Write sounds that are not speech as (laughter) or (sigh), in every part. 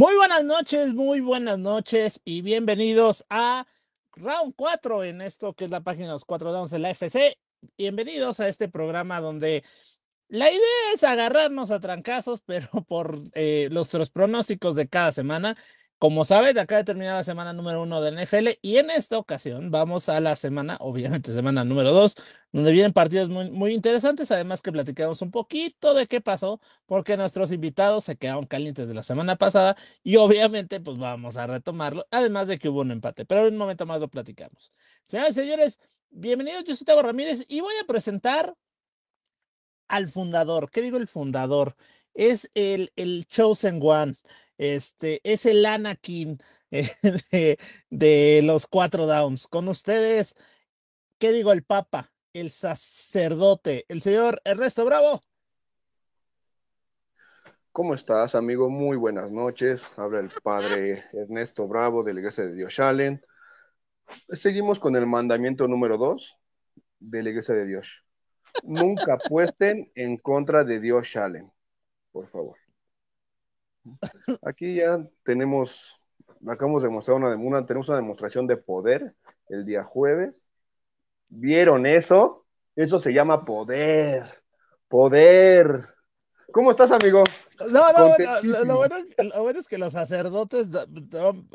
Muy buenas noches, muy buenas noches y bienvenidos a Round 4 en esto que es la página de los 4 downs de la FC. Bienvenidos a este programa donde la idea es agarrarnos a trancazos, (laughs) pero por eh, los pronósticos de cada semana. Como saben, acaba de terminar la semana número uno del NFL y en esta ocasión vamos a la semana, obviamente semana número dos, donde vienen partidos muy, muy interesantes, además que platicamos un poquito de qué pasó, porque nuestros invitados se quedaron calientes de la semana pasada y obviamente pues vamos a retomarlo, además de que hubo un empate, pero en un momento más lo platicamos. Señoras y señores, bienvenidos, yo soy Tavo Ramírez y voy a presentar al fundador. ¿Qué digo el fundador? Es el, el Chosen One este, es el Anakin (laughs) eh, de, los cuatro downs. Con ustedes, ¿qué digo? El Papa, el sacerdote, el señor Ernesto Bravo. ¿Cómo estás, amigo? Muy buenas noches. Habla el padre Ernesto Bravo de la Iglesia de Dios Allen. Seguimos con el mandamiento número dos de la Iglesia de Dios. Nunca apuesten en contra de Dios Allen, por favor. Aquí ya tenemos, acabamos de mostrar una, tenemos una demostración de poder el día jueves. ¿Vieron eso? Eso se llama poder. Poder. ¿Cómo estás, amigo? No, no, lo, bueno, es que los sacerdotes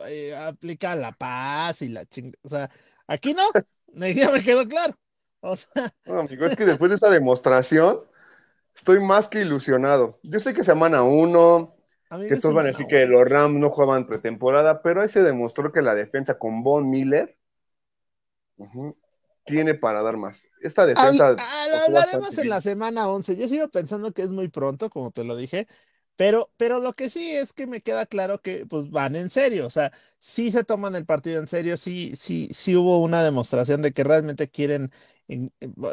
eh, aplican la paz y la chingada. O sea, aquí no, (laughs) ya me quedó claro. O sea... No, amigo, es que después de esa demostración, estoy más que ilusionado. Yo sé que semana uno, que todos van a decir que los Rams no jugaban pretemporada, pero ahí se demostró que la defensa con Von Miller tiene para dar más. Esta defensa. hablaremos en la semana 11. Yo sigo pensando que es muy pronto, como te lo dije. Pero, pero lo que sí es que me queda claro que pues van en serio, o sea, sí se toman el partido en serio, sí, sí, sí hubo una demostración de que realmente quieren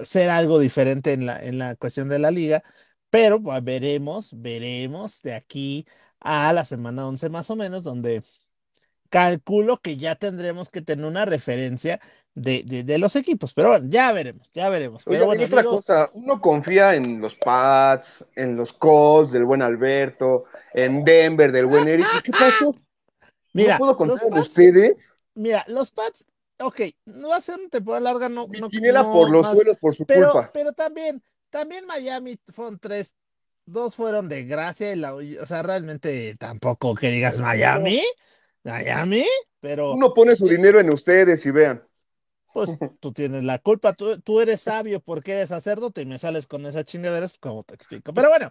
ser algo diferente en la, en la cuestión de la liga, pero pues, veremos, veremos de aquí a la semana 11 más o menos, donde calculo que ya tendremos que tener una referencia de, de, los equipos. Pero bueno, ya veremos, ya veremos. Pero bueno, otra cosa, uno confía en los Pats, en los Colts del buen Alberto, en Denver del buen Eric. ¿Qué (laughs) pasó? Mira, ¿No puedo contar en ustedes? Mira, los Pats, ok, no va a ser una temporada larga, no. no, no por los suelos por su pero, culpa. Pero también también Miami fueron tres, dos fueron de gracia, y la, o sea, realmente tampoco que digas Miami, Miami, pero... Uno pone su dinero en ustedes y vean. Pues (laughs) tú tienes la culpa, tú, tú eres sabio porque eres sacerdote y me sales con esa chingadera, como te explico. Pero bueno,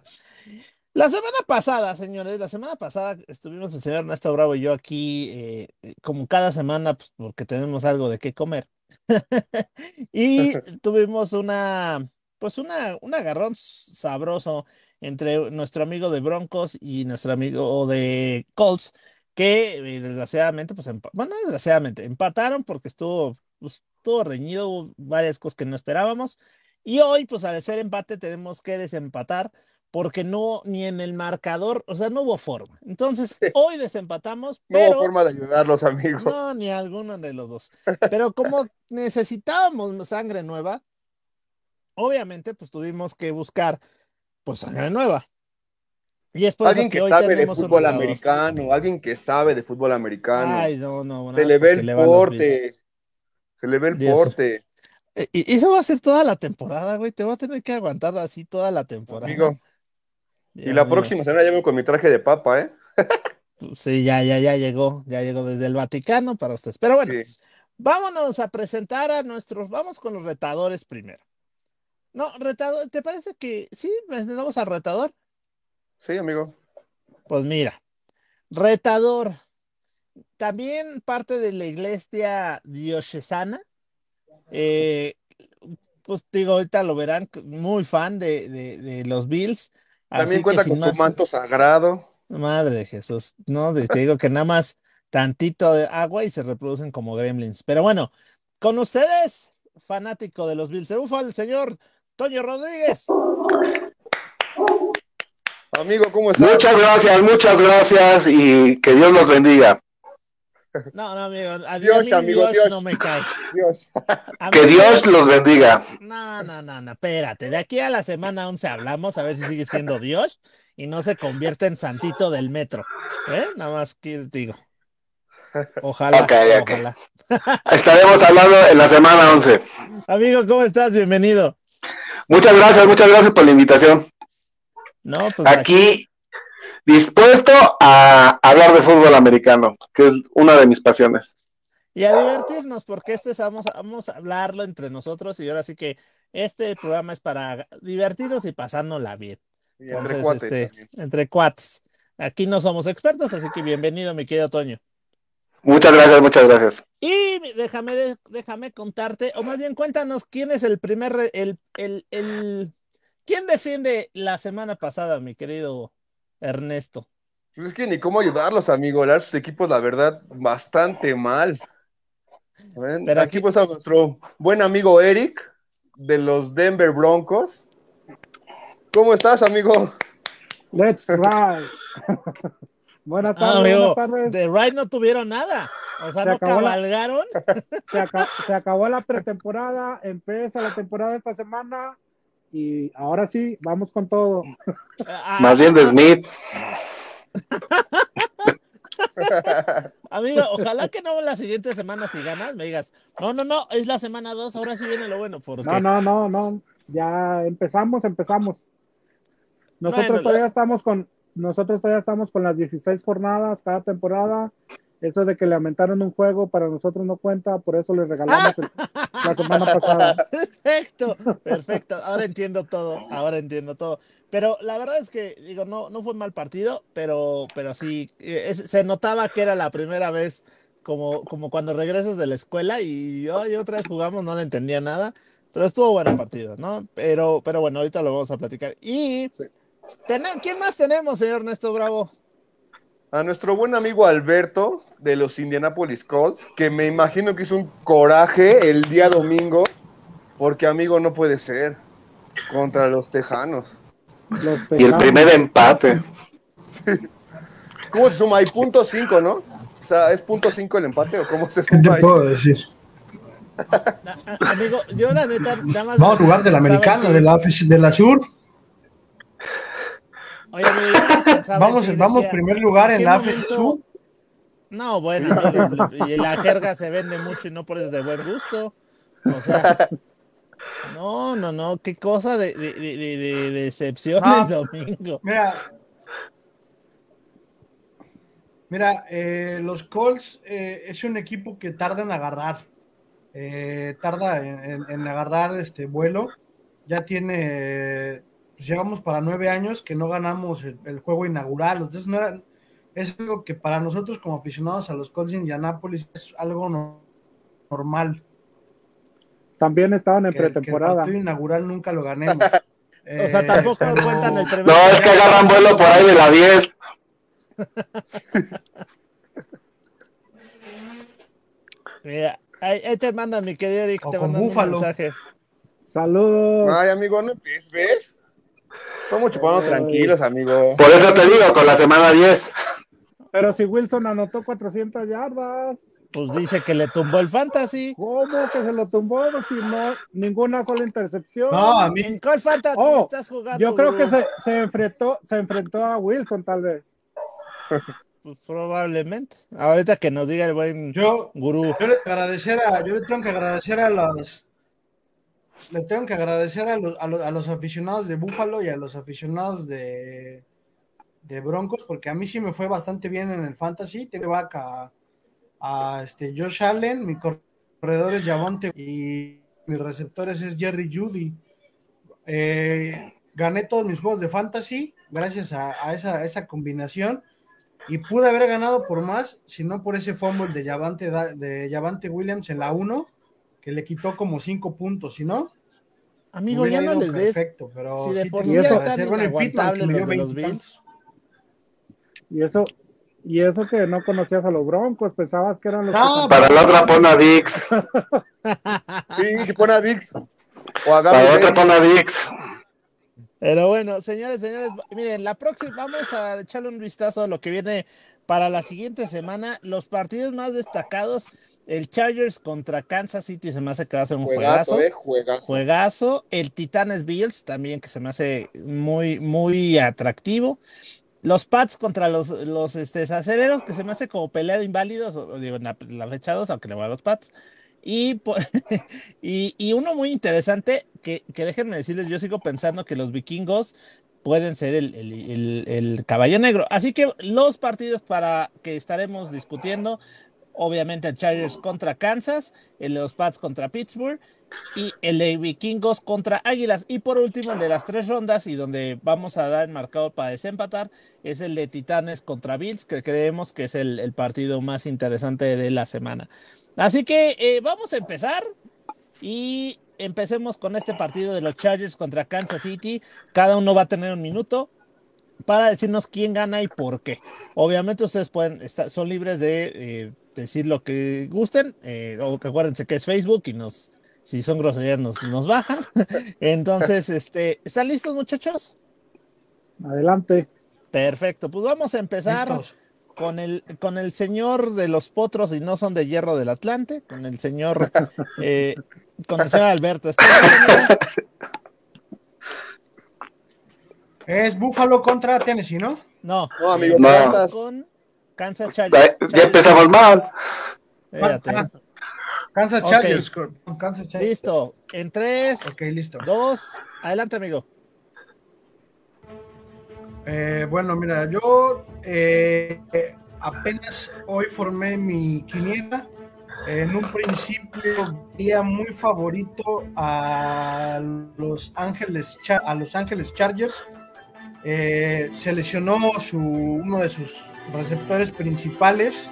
la semana pasada, señores, la semana pasada estuvimos el señor Ernesto Bravo y yo aquí, eh, eh, como cada semana, pues porque tenemos algo de qué comer. (laughs) y tuvimos una, pues una, un agarrón sabroso entre nuestro amigo de Broncos y nuestro amigo de Colts, que eh, desgraciadamente, pues, bueno, desgraciadamente, empataron porque estuvo, pues, estuvo reñido, varias cosas que no esperábamos. Y hoy, pues al ser empate, tenemos que desempatar porque no, ni en el marcador, o sea, no hubo forma. Entonces, hoy desempatamos, pero... No hubo forma de ayudarlos, amigos. No, ni alguno de los dos. Pero como necesitábamos sangre nueva, obviamente, pues tuvimos que buscar, pues, sangre nueva. Y es por alguien que, sabe de fútbol americano, alguien que sabe de fútbol americano. Ay, no, no, Se le ve el porte. Se le ve el porte. Y eso va a ser toda la temporada, güey. Te voy a tener que aguantar así toda la temporada. (laughs) y la próxima semana llego con mi traje de papa, ¿eh? sí, ya, ya, ya llegó. Ya llegó desde el Vaticano para ustedes. Pero bueno, vámonos a presentar a nuestros. Vamos con los retadores primero. No, retador, ¿te parece que sí? ¿Le damos al retador? Sí, amigo. Pues mira, retador, también parte de la iglesia diocesana. Eh, pues digo, ahorita lo verán, muy fan de, de, los Bills. También cuenta con su manto sagrado. Madre de Jesús, no, te digo que nada más tantito de agua y se reproducen como gremlins. Pero bueno, con ustedes, fanático de los Bills, se ufa el señor Toño Rodríguez. Amigo, ¿cómo estás? Muchas gracias, muchas gracias y que Dios los bendiga. No, no, amigo. Adiós, Dios, amigo, Dios, no me cae. Dios. que Dios los bendiga. No, no, no, no, espérate. De aquí a la semana 11 hablamos, a ver si sigue siendo Dios. y no se convierta en santito del metro. ¿eh? Nada más que digo. Ojalá, ojalá. Estaremos hablando en la semana 11. Amigo, ¿cómo estás? Bienvenido. Muchas gracias, muchas gracias por la invitación. No, pues Aquí dispuesto a hablar de fútbol americano, que es una de mis pasiones. Y a divertirnos, porque este es- vamos, a- vamos a hablarlo entre nosotros y ahora sí que este programa es para divertirnos y pasárnosla bien. Y entre Entonces, cuates este, entre cuates. Aquí no somos expertos, así que bienvenido, mi querido Toño. Muchas gracias, muchas gracias. Y déjame, déjame contarte, o más bien cuéntanos quién es el primer, el, el, el, quién defiende la semana pasada, mi querido Ernesto. Pues es que ni cómo ayudarlos, amigo. Verdad, sus equipos, la verdad, bastante mal. ¿Ven? Pero aquí aquí- pues a nuestro buen amigo Eric de los Denver Broncos. ¿Cómo estás, amigo? Let's (laughs) ride. Buenas Ah, tardes, amigo, buenas tardes. de Ride no tuvieron nada. O sea, Se no la- cabalgaron. (laughs) Se, aca- se acabó la pretemporada, empieza la temporada esta semana y ahora sí, vamos con todo. Ah, Más bien de Smith. (laughs) Amigo, ojalá que no la siguiente semana si ganas me digas, no, no, no, es la semana 2, ahora sí viene lo bueno. Porque No, no, no, no. Ya empezamos, empezamos. Nosotros Bueno, la- todavía estamos con, nosotros todavía estamos con las 16 jornadas cada temporada. Eso de que le aumentaron un juego para nosotros no cuenta, por eso les regalamos el- (laughs) la semana pasada. Perfecto, perfecto. Ahora entiendo todo, ahora entiendo todo. Pero la verdad es que, digo, no, no fue un mal partido, pero, pero sí, eh, es- se notaba que era la primera vez como, como cuando regresas de la escuela y yo y otra vez jugamos, no le entendía nada, pero estuvo bueno el partido, ¿no? Pero, pero bueno, ahorita lo vamos a platicar. Y, tene- ¿quién más tenemos, señor Ernesto Bravo? A nuestro buen amigo Alberto de los Indianapolis Colts, que me imagino que hizo un coraje el día domingo, porque amigo no puede ser contra los Tejanos. Los Y el primer empate. ¿Cómo se suma? Hay punto cinco, ¿no? O sea, ¿es punto cinco el empate o cómo se ¿Qué te suma ahí? puedo decir? (laughs) Amigo, yo la neta, nada más. Vamos a jugar de la pensaba americana, de la, de la sur. Oye, Vamos, que vamos decía, primer lugar ¿en en la sur. No, bueno, y la jerga se vende mucho y no por eso es de buen gusto. O sea, no, no, no, qué cosa de, de, de, de- de decepción Ah. el domingo. Mira, mira, eh, los Colts eh, es un equipo que tarda en agarrar, eh, tarda en, en- en agarrar este vuelo. Ya tiene, pues llevamos para nueve años que no ganamos el, el juego inaugural. Entonces no era- es algo que para nosotros como aficionados a los Colts de Indianapolis es algo no- normal. También estaban en que, el- que el pretemporada. partido inaugural nunca lo ganemos. (laughs) O sea, Eh, tampoco pero- cuentan el primer. No, es que agarran vuelo por ahí de la 10. (laughs) Mira, ahí, ahí te mandan, mi querido Eric, O te un Búfalo. mensaje. Saludos. Ay, amigo, no ¿ves? Estamos chupando Ay. tranquilos, amigo. Por eso te digo, con la semana 10. Pero si Wilson anotó 400 yardas, Pues dice que le tumbó el fantasy. ¿cómo que se lo tumbó? Si no, ninguna sola intercepción. No, a mí, ¿En cuál fantasy Oh, estás jugando? Yo creo que se, se enfrentó, se enfrentó a Wilson, tal vez. (laughs) Pues probablemente. Ahorita que nos diga el buen yo, gurú. Yo le, agradecer a, yo le tengo que agradecer a los le tengo que agradecer a los, a los, a los aficionados de Búfalo y a los aficionados de, de Broncos, porque a mí sí me fue bastante bien en el fantasy. Tengo back a, este Josh Allen, mi corredor es Javonte y mis receptores es Jerry Judy. Eh, gané todos mis juegos de fantasy gracias a, esa, esa combinación y pude haber ganado por más, si no por ese fumble de Javante, de Williams en la 1, que le quitó como 5 puntos, si no, Amigo, ya no les des. perfecto, pero si de sí por sí ya están inaguantables los de los 20 tantos. Y eso, y eso que no conocías a los Broncos, pensabas que eran los No, que Para la otra pon a Dix. (laughs) Sí, pone a Dix. O a Para la otra pon a Dix. Pero bueno, señores, señores, miren, la próxima, vamos a echarle un vistazo a lo que viene para la siguiente semana. Los partidos más destacados El Chargers contra Kansas City se me hace que va a ser un juegazo. Juegazo, eh, juegazo. Juegazo. El Titanes Bills también que se me hace muy, muy atractivo. Los Pats contra los, los este, que se me hace como pelea de inválidos, o, digo, la, la fecha 2, aunque le voy a los Pats. Y, po- (laughs) y, y uno muy interesante, que, que déjenme decirles, yo sigo pensando que los vikingos pueden ser el, el, el- el caballo negro. Así que los partidos para que estaremos discutiendo, obviamente Chargers contra Kansas, el de los Pats contra Pittsburgh y el de Vikingos contra Águilas. Y por último, el de las tres rondas y donde vamos a dar el marcador para desempatar es el de Titanes contra Bills, que creemos que es el, partido más interesante de la semana. Así que eh, vamos a empezar y empecemos con este partido de los Chargers contra Kansas City. Cada uno va a tener un minuto para decirnos quién gana y por qué. Obviamente ustedes pueden son libres de eh, decir lo que gusten, eh, o que acuérdense que es Facebook y nos, si son groserías nos, nos bajan. (laughs) Entonces, este, ¿están listos muchachos? Adelante. Perfecto, pues vamos a empezar Listos. con el, con el señor de los potros y no son de hierro del Atlante, con el señor, (laughs) eh, con el señor Alberto. Es Buffalo contra Tennessee, ¿no? No, No, amigo, No. vamos con Kansas Chargers. ya empezamos mal. Espérate. Ah, Kansas. Chargers. Kansas Chargers. Listo. En tres, Ok, listo. dos, adelante, amigo. Eh, bueno, mira, yo eh, apenas hoy formé mi quiniela. En un principio veía muy favorito a los Ángeles, a los Ángeles Chargers. Eh, se lesionó su, uno de sus receptores principales,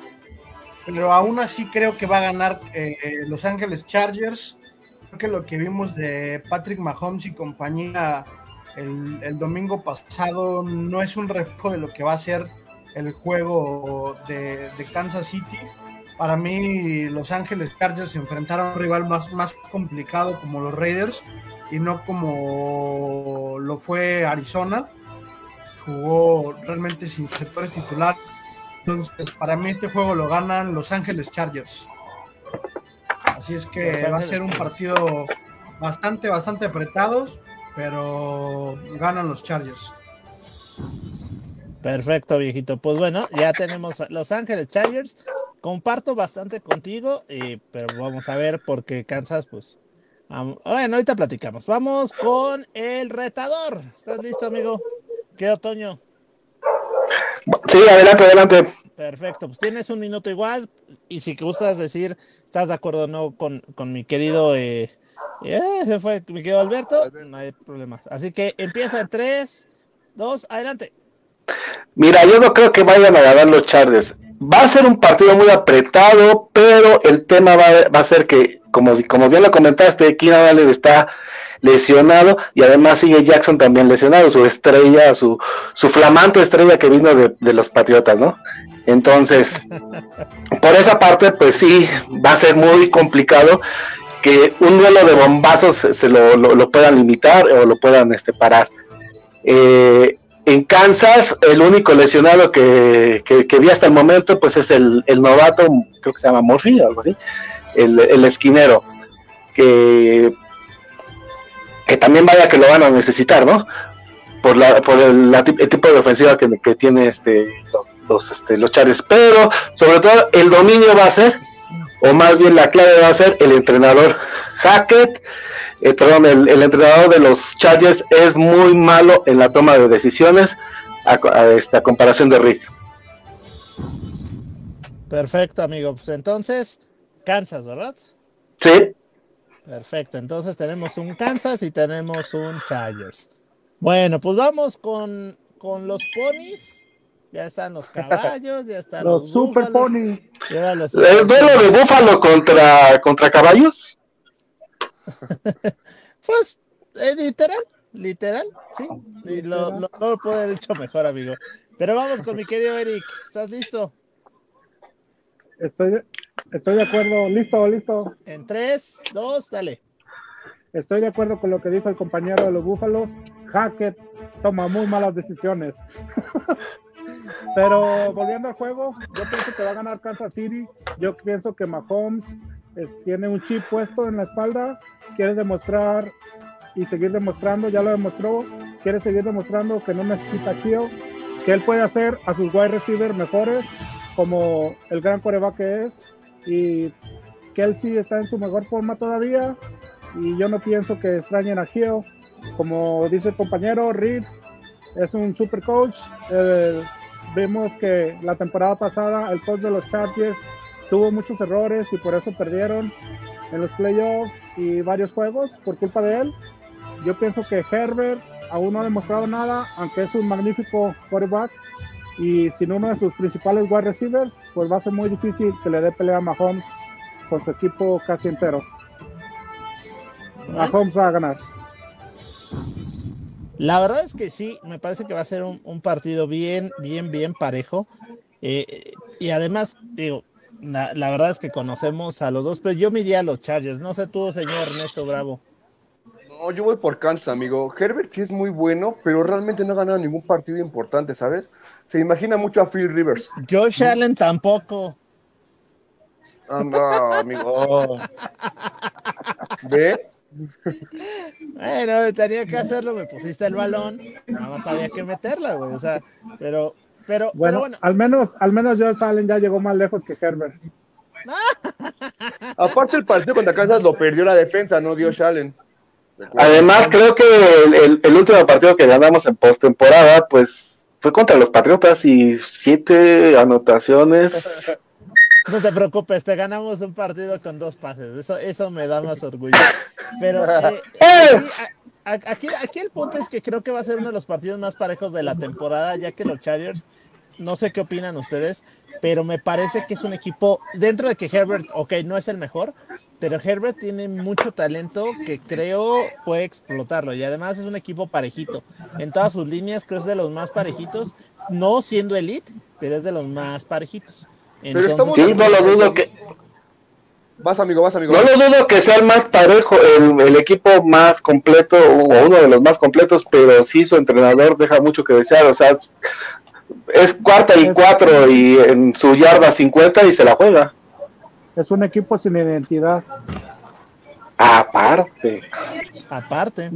pero aún así creo que va a ganar eh, Los Ángeles Chargers. Creo que lo que vimos de Patrick Mahomes y compañía el, el domingo pasado no es un reflejo de lo que va a ser el juego de, de Kansas City. Para mí, Los Ángeles Chargers se enfrentaron a un rival más, más complicado como los Raiders y no como lo fue Arizona. Jugó realmente sin sectores titular. Entonces, para mí este juego lo ganan Los Ángeles Chargers. Así es que va a ser un partido bastante, bastante apretado, pero ganan los Chargers. Perfecto, viejito. Pues bueno, ya tenemos a Los Ángeles Chargers. Comparto bastante contigo, eh, pero vamos a ver porque Kansas, pues. bueno, ahorita platicamos. Vamos con el retador. ¿Estás listo, amigo? ¿Qué otoño? Sí, adelante, adelante. Perfecto, pues tienes un minuto igual y si gustas decir, ¿estás de acuerdo o no con, con mi querido, eh, eh, se fue mi querido Alberto? No hay problema. Así que empieza en 3, 2, adelante. Mira, yo no creo que vayan a ganar los Chargers. Va a ser un partido muy apretado, pero el tema va, va a ser que, como, como bien lo comentaste, Keenan Allen está lesionado y además sigue Jackson también lesionado, su estrella, su, su flamante estrella que vino de, de los Patriotas, ¿no? Entonces, (laughs) por esa parte, pues sí, va a ser muy complicado que un duelo de bombazos se, lo- lo puedan limitar o lo puedan este, parar. Eh, en Kansas, el único lesionado que, que- que vi hasta el momento, pues es el, el novato, creo que se llama Murphy o algo así, el, el esquinero, que, que también vaya que lo van a necesitar, ¿no? Por, la, por el, la tip- el tipo de ofensiva que, que tiene este, los, los, este, los Chargers. Pero, sobre todo, el dominio va a ser, o más bien la clave va a ser el entrenador Hackett. Eh, perdón, el, el entrenador de los Chargers es muy malo en la toma de decisiones a, a esta comparación de Reed. Perfecto, amigo. Pues entonces, Kansas, ¿verdad? Sí, Perfecto. Entonces tenemos un Kansas y tenemos un Chargers. Bueno, pues vamos con, con los ponis. Ya están los caballos, ya están los, Los Super los ¿el duelo de Búfalo contra, contra caballos? (laughs) Pues, eh, literal, literal, sí. Y lo, lo, no lo puedo haber hecho mejor, amigo. Pero vamos con mi querido Eric. ¿Estás listo? Estoy, estoy de acuerdo. Listo, listo. En tres, dos, dale. Estoy de acuerdo con lo que dijo el compañero de los Búfalos. Hackett toma muy malas decisiones. (laughs) Pero volviendo al juego, yo pienso que va a ganar Kansas City. Yo pienso que Mahomes tiene un chip puesto en la espalda, quiere demostrar y seguir demostrando, ya lo demostró, quiere seguir demostrando que no necesita kill, que él puede hacer a sus wide receivers mejores, como el gran coreback que es, y Kelsey está en su mejor forma todavía, y yo no pienso que extrañen a Hill. Como dice el compañero, Reed es un super coach. Eh, vimos que la temporada pasada el coach de los Chargers tuvo muchos errores y por eso perdieron en los playoffs y varios juegos por culpa de él. Yo pienso que Herbert aún no ha demostrado nada, aunque es un magnífico quarterback. Y sin uno de sus principales wide receivers, pues va a ser muy difícil que le dé pelea a Mahomes con su equipo casi entero. Mahomes va a ganar. La verdad es que sí, me parece que va a ser un, partido bien, bien, bien parejo. Eh, y además, digo, la, verdad es que conocemos a los dos, pero yo me iría a los Chargers. No sé tú, señor Ernesto Bravo. No, yo voy por Kansas, amigo. Herbert sí es muy bueno, pero realmente no ha ganado ningún partido importante, ¿sabes? Se imagina mucho a Phil Rivers. Josh Allen tampoco. Anda, amigo. ¿Ve? Bueno, tenía que hacerlo, me pusiste el balón, nada más había que meterla, güey. O sea, pero, pero, bueno, bueno. al menos, al menos Josh Allen ya llegó más lejos que Herbert. (laughs) Aparte el partido contra Kansas lo perdió la defensa, no dio Allen. Además, creo que el, último partido que ganamos en postemporada, pues fue contra los Patriotas y siete anotaciones. No te preocupes, te ganamos un partido con dos pases. Eso, eso me da más orgullo. Pero eh, (laughs) ¡Eh! aquí, aquí, el punto es que creo que va a ser uno de los partidos más parejos de la temporada, ya que los Chargers, no sé qué opinan ustedes, pero me parece que es un equipo, dentro de que Herbert, ok, no es el mejor, pero Herbert tiene mucho talento que creo puede explotarlo y además es un equipo parejito. En todas sus líneas creo que es de los más parejitos, no siendo elite, pero es de los más parejitos. Entonces, sí, no lo dudo que Vas, amigo, vas, amigo. No lo dudo que sea el más parejo, el, equipo más completo o uno de los más completos, pero sí su entrenador deja mucho que desear. O sea, es cuarta y cuatro y en su yarda 50 y se la juega. Es un equipo sin identidad. Aparte. Aparte.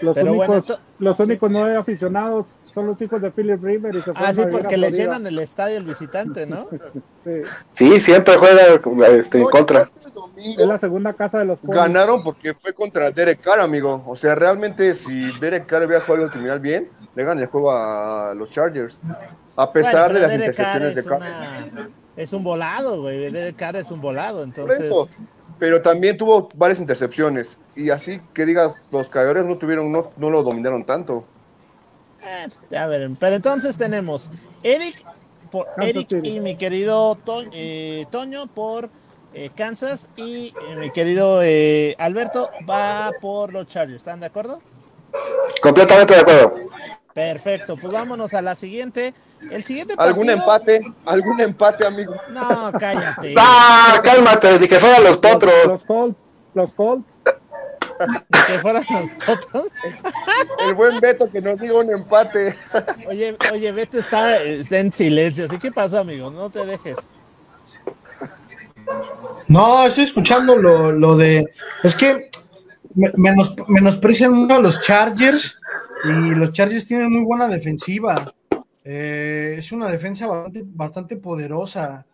los, únicos, los únicos nueve aficionados son los hijos de Philip River. Y se ah, sí, porque le llenan el estadio el visitante, ¿no? (laughs) sí. siempre juega este, en contra. Es la segunda casa de los Ganaron porque fue contra Derek Carr, amigo. O sea, realmente si Derek Carr hubiera jugado el terminal bien, le ganan el juego a los Chargers. A pesar de las intercepciones de Carr. Es un volado, güey. Derek Carr es un volado, entonces... Pero también tuvo varias intercepciones. Y así que digas, los caedores no tuvieron, no, no lo dominaron tanto. Eh, ya verán. Pero entonces tenemos Eric, por Eric y mi querido eh, Toño por eh, Kansas y mi querido Alberto va por los Chargers. ¿Están de acuerdo? Completamente de acuerdo. Perfecto, pues vámonos a la siguiente. El siguiente ¿Algún empate? ¿Algún empate, amigo? No, cállate. (laughs) ah, cálmate, ni que fueran los potros. Los Colts, los Colts que fueran nosotros. El buen Beto que nos diga un empate. Oye, oye, Beto está, en silencio, así que pasa, amigo, no te dejes. No, estoy escuchando lo, de. Es que menos, menosprecian mucho a los Chargers y los Chargers tienen muy buena defensiva. Eh, es una defensa bastante, bastante poderosa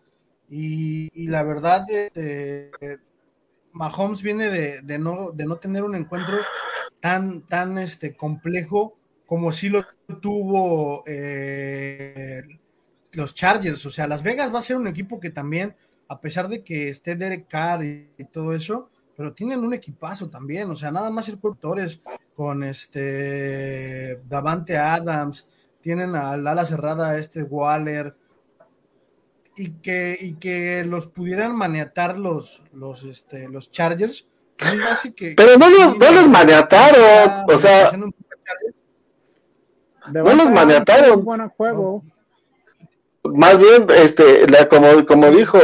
y, la verdad, este, Mahomes viene de, no, de no tener un encuentro tan, tan este, complejo como si lo tuvo eh, los Chargers. O sea, Las Vegas va a ser un equipo que también, a pesar de que esté Derek Carr y, todo eso, pero tienen un equipazo también. O sea, nada más el corredores con este Davante Adams, tienen al ala cerrada este Waller, y que, y que los pudieran maniatar los, los, este, los Chargers. Pero no, los, no los maniataron, o sea, no los maniataron. Buen juego. Más bien, este, la, como, como dijo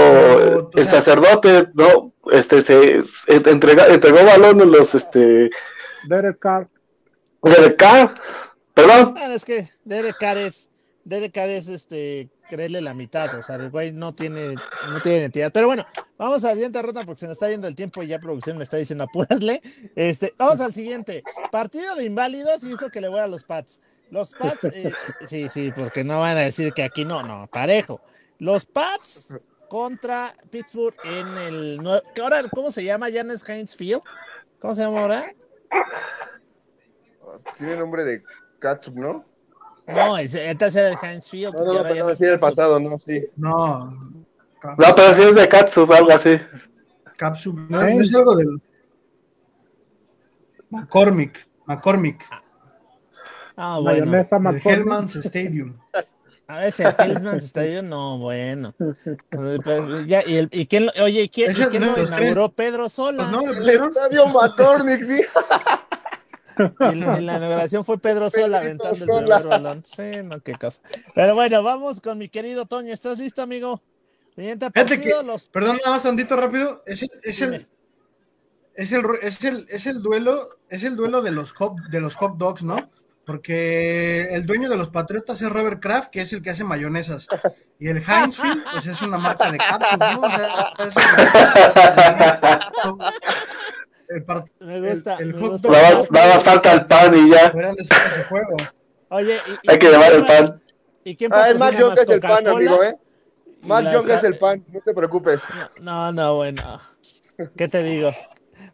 el sacerdote, no, este, se entrega, entregó balones los, este, Derek Carr. Derek Carr, perdón. es que Derek Carr es Derek Carr es este, creerle la mitad, o sea, el güey no tiene, no tiene identidad. Pero bueno, vamos a la siguiente ronda porque se nos está yendo el tiempo y ya producción me está diciendo (laughs) apúrale. Este, vamos al siguiente. Partido de inválidos y eso que le voy a los Pats. Los Pats, eh, sí, sí, porque no van a decir que aquí no, no, parejo. Los Pats contra Pittsburgh en el nuevo, ahora, ¿cómo se llama? Janes Heinz Field. ¿Cómo se llama ahora? Tiene nombre de Katsup, ¿no? No, entonces era el Heinz Field. No, no, no, pero sí, el pasado, no, sí. No. No, pero sí es de Katsup, algo así. Capsule. No, es, es algo del. McCormick. McCormick. Ah, bueno. Mayonesa McCormick. Hellman's Stadium. A ese Hellman's Stadium, no, bueno. Pues, Ya, y, el, y quién, oye, ¿y ¿quién, y quién no, lo inauguró? Pedro Sola. Pues no, El estadio Matornik, sí. (laughs) Y la, y la inauguración fue Pedro Sola aventando el primer balón. Sí, no, qué cosa. Pero bueno, vamos con mi querido Toño. ¿Estás listo, amigo? Siguiente partido, que, los perdón, nada más tantito rápido. Es el, es el, es el, es el, es el duelo, es el duelo de los hot, de los hot dogs, ¿no? Porque el dueño de los Patriotas es Robert Kraft, que es el que hace mayonesas. Y el Heinz Field, pues es una marca de cápsula, ¿no? O sea, es el, part- gusta. el me hot dog. Nada más, falta el pan y ya. ese juego. Oye, y, y- Hay que llevar el ¿y- pan. ¿Y quién Ah, es Matt Young es el pan, amigo, ¿eh? Matt Young es el pan, no te preocupes. No, no, bueno. ¿Qué te digo?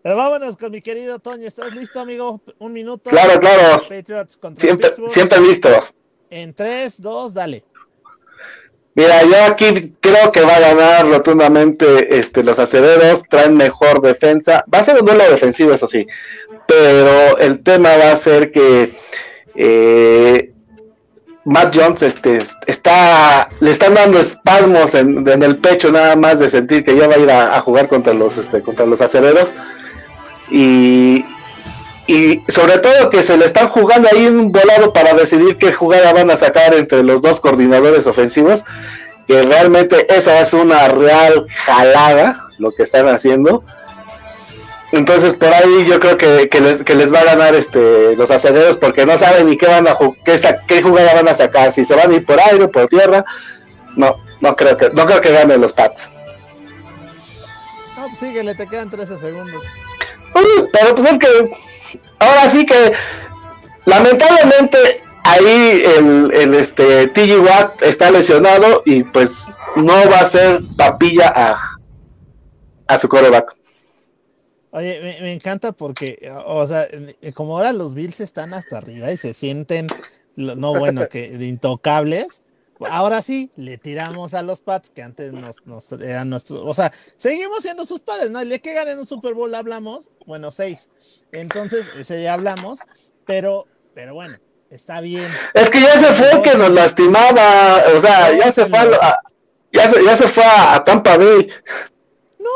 Pero vámonos con mi querido Toño. ¿Estás listo, amigo? Un minuto. Claro, claro. Patriots contra Siempre, Pittsburgh. siempre listo. En 3, 2, dale. Mira, yo aquí creo que va a ganar rotundamente este, los acereros, traen mejor defensa. Va a ser un duelo defensivo, eso sí, pero el tema va a ser que eh, Matt Jones este, está, le están dando espasmos en, en el pecho nada más de sentir que ya va a ir a, a jugar contra los, este, contra los acereros. Y, y sobre todo que se le están jugando ahí un volado para decidir qué jugada van a sacar entre los dos coordinadores ofensivos, que realmente eso es una real jalada lo que están haciendo. Entonces por ahí yo creo que, que les, que les va a ganar este los aceleros porque no saben ni qué van a qué, qué jugada van a sacar, si se van a ir por aire por tierra. No, no creo que no creo que ganen los Pats. No, pues síguele, te quedan 13 segundos. Pero pues es que ahora sí que lamentablemente ahí el, el este TG Watt está lesionado y pues no va a ser papilla a, a su coreback. Oye, me, encanta porque, o sea, como ahora los Bills están hasta arriba y se sienten, no bueno, que de intocables, ahora sí le tiramos a los Pats que antes nos, nos eran nuestros, o sea, seguimos siendo sus padres, ¿no? El día que ganen un Super Bowl hablamos, bueno, seis, entonces ese día hablamos, pero, pero bueno, está bien. Es que ya se fue que nos lastimaba, o sea, ya se fue a, ya se, ya se fue a, a Tampa Bay. No,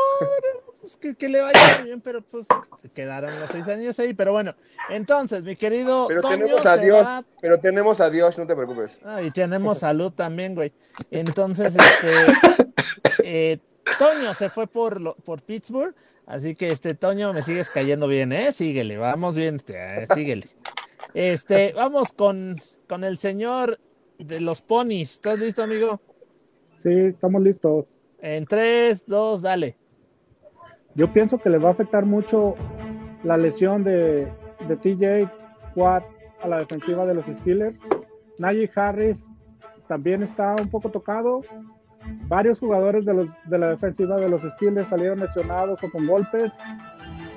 pues que, que le vaya muy bien, pero pues quedaron los seis años ahí, pero bueno, entonces, mi querido Pero Toño tenemos a Dios, va pero tenemos a Dios, no te preocupes. Ah, y tenemos salud también, güey. Entonces, este, (laughs) eh, Toño se fue por, lo- por Pittsburgh, así que este Toño me sigues cayendo bien, ¿eh? Síguele, vamos bien, este, eh, síguele. Este, vamos con, con el señor de los ponis. ¿Estás listo, amigo? Sí, estamos listos. En tres, dos, dale. Yo pienso que le va a afectar mucho la lesión de, TJ Watt a la defensiva de los Steelers. Najee Harris también está un poco tocado. Varios jugadores de la defensiva de los Steelers salieron lesionados o con golpes.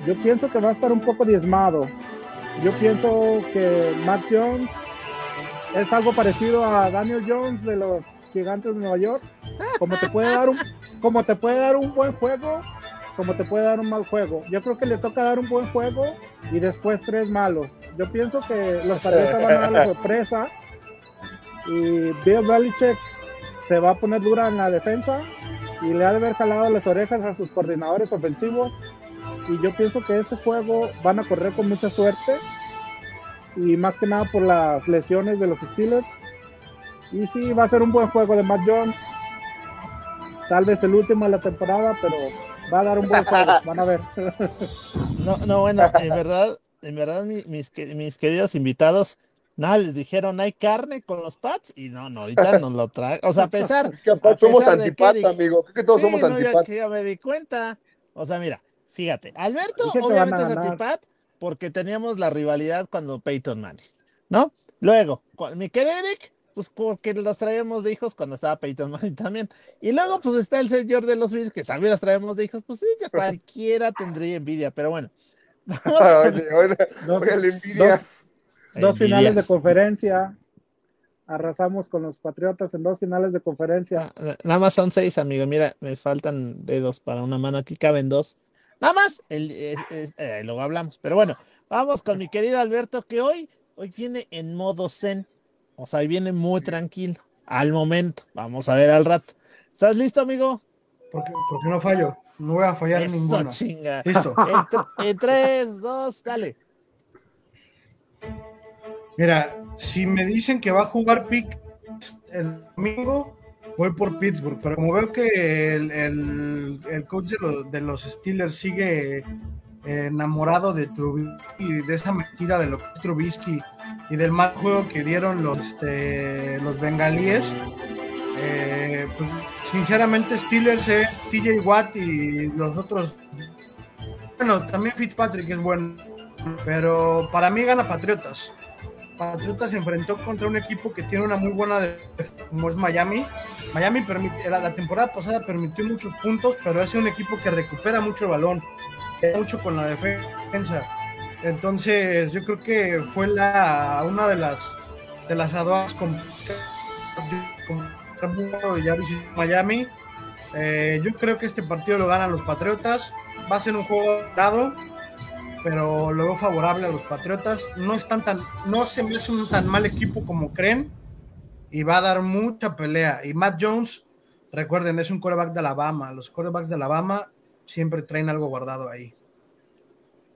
Yo pienso que va a estar un poco diezmado. Yo pienso que Matt Jones es algo parecido a Daniel Jones de los Gigantes de Nueva York. Como te puede dar un, como te puede dar un buen juego, como te puede dar un mal juego. Yo creo que le toca dar un buen juego y después tres malos. Yo pienso que los Patriotas van a dar la sorpresa y Bill Belichick se va a poner dura en la defensa y le ha de haber jalado las orejas a sus coordinadores ofensivos. Y yo pienso que este juego van a correr con mucha suerte y más que nada por las lesiones de los Steelers. Y sí, va a ser un buen juego de Matt Jones. Tal vez el último de la temporada, pero va a dar un buen juego. Van a ver. (laughs) No, no, bueno, en verdad, en verdad, mi- mis, mis queridos invitados, No, les dijeron, hay carne con los Pats y no, no, ahorita nos lo trae. O sea, a pesar. (laughs) Que a somos pesar de que antipat, amigo. Es que todos Sí, somos no, ya, antipat. ya me di cuenta. O sea, mira, fíjate, Alberto obviamente es antipat porque teníamos la rivalidad cuando Peyton Manning, ¿no? Luego, mi querido Eric, pues porque los traíamos de hijos cuando estaba Peyton Manning (laughs) también. Y luego, pues está el señor de los Bills que también los traemos de hijos. Pues sí, ya (laughs) cualquiera tendría envidia, pero bueno. (laughs) Vamos con- Oye, oye, Dos, oye, la envidia. dos- dos finales de conferencia. Arrasamos con los Patriotas en dos finales de conferencia. Ah, Nada más son seis, amigo. Mira, me faltan dedos para una mano. Aquí caben dos. Nada más. El, es- es- eh, luego hablamos. Pero bueno, vamos con mi querido Alberto, que hoy, hoy viene en modo zen. O sea, hoy viene muy tranquilo. Al momento. Vamos a ver al rato. ¿Estás listo, amigo? Porque, porque no fallo. No voy a fallar Eso, ninguna. chinga. Listo. En, en tres, dos, dale. Mira, si me dicen que va a jugar Pick el domingo, voy por Pittsburgh. Pero como veo que el, el- el coach de los, de los Steelers sigue enamorado de Trubisky y de esa mentira de lo que es Trubisky y del mal juego que dieron los, este, los bengalíes, eh, pues sinceramente Steelers es TJ Watt y los otros. Bueno, también Fitzpatrick es bueno, pero para mí gana Patriotas. Patriotas se enfrentó contra un equipo que tiene una muy buena defensa, como es Miami. Miami permite, la, la temporada pasada permitió muchos puntos, pero es un equipo que recupera mucho el balón, mucho con la defensa. Entonces, yo creo que fue la una de las de las aduanas con, ya visitó Miami. Eh, yo creo que este partido lo ganan los Patriotas. Va a ser un juego dado pero lo veo favorable a los Patriotas. No están tan, no se me hace un tan mal equipo como creen y va a dar mucha pelea. Y Matt Jones, recuerden, es un quarterback de Alabama. Los quarterbacks de Alabama siempre traen algo guardado ahí.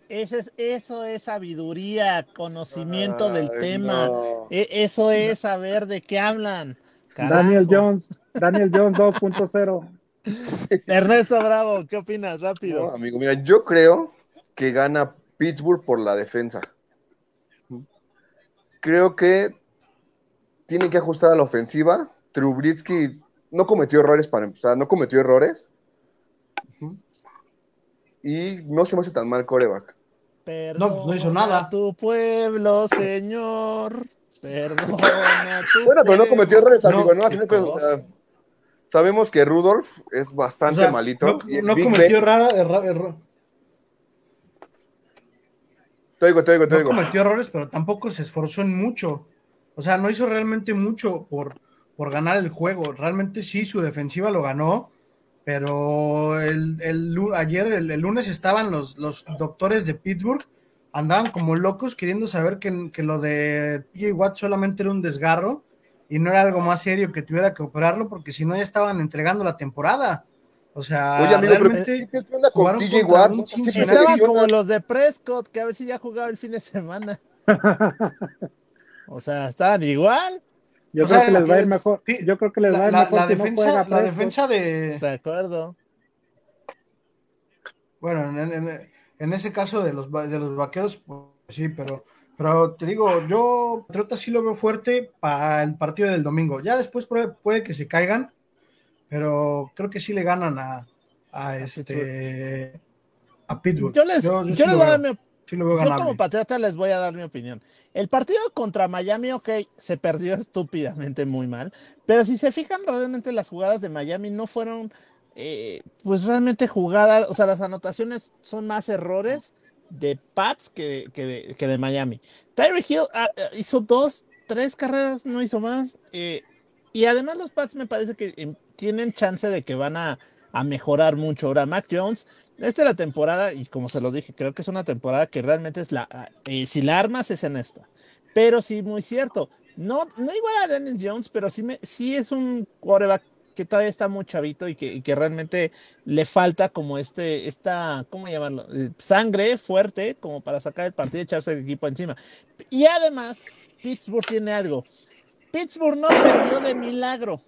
Ese es, eso es sabiduría, conocimiento del tema. no. E- Eso es saber de qué hablan. Daniel. Jones, Daniel Jones 2.0. (laughs) Ernesto Bravo, ¿qué opinas? No, Rápido. amigo, mira, yo creo que gana Pittsburgh por la defensa. Creo que tienen que ajustar a la ofensiva. Trubisky no cometió errores para empezar, no cometió errores. Y no se me hace tan mal coreback. No, pues no hizo nada. Perdona Tu pueblo, Señor. Perdona tu Bueno, pero no cometió errores, No, amigo, ¿no? Pues, o cosa. sea, sabemos que Rudolph es O bastante sea, malito. no, y cometió Ben- rara, erra- erro- Te oigo, te oigo, te no cometió errores, pero tampoco se esforzó en mucho. O sea, no hizo realmente mucho por, por ganar el juego. Realmente sí, su defensiva lo ganó, pero el, el ayer, el, el lunes, estaban los, los doctores de Pittsburgh, andaban como locos queriendo saber que, que lo de TJ Watt solamente era un desgarro y no era algo más serio que tuviera que operarlo, porque si no ya estaban entregando la temporada. O sea, Oye, amigo, pero realmente ¿qué, qué onda con TJ Watt? No, Estaban como los de Prescott, que a ver si ya jugaba el fin de semana. (laughs) O sea, estaban igual. Yo O creo sea, que les va a ir mejor. sí, Yo creo que les va a la, ir mejor la no defensa, la de, De acuerdo. Bueno, en, en- en ese caso de los, de los vaqueros, pues sí, pero, pero te digo, yo Patriota sí lo veo fuerte para el partido del domingo. Ya después puede, puede que se caigan, pero creo que sí le ganan a, a este a Pittsburgh. Yo les, yo, yo sí les lo voy a dar mi sí lo veo Yo ganable. como patriota les voy a dar mi opinión. El partido contra Miami, ok, se perdió (laughs) estúpidamente muy mal, pero si se fijan realmente las jugadas de Miami no fueron, eh, pues realmente jugadas, o sea, las anotaciones son más errores de Pats que, que de, que de Miami. Tyreek Hill ah, ah, hizo dos, tres carreras, no hizo más, eh, y además los Pats me parece que em, tienen chance de que van a, a mejorar mucho. Ahora, Mac Jones esta es la temporada, y como se los dije, creo que es una temporada que realmente es la. eh, si la armas es en esta. Pero sí, muy cierto. No, no igual a Dennis Jones, pero sí, me, sí es un quarterback que todavía está muy chavito y que, y que realmente le falta como este, esta, ¿cómo llamarlo? Eh, Sangre fuerte como para sacar el partido y echarse el equipo encima. Y además, Pittsburgh tiene algo. Pittsburgh no perdió de milagro.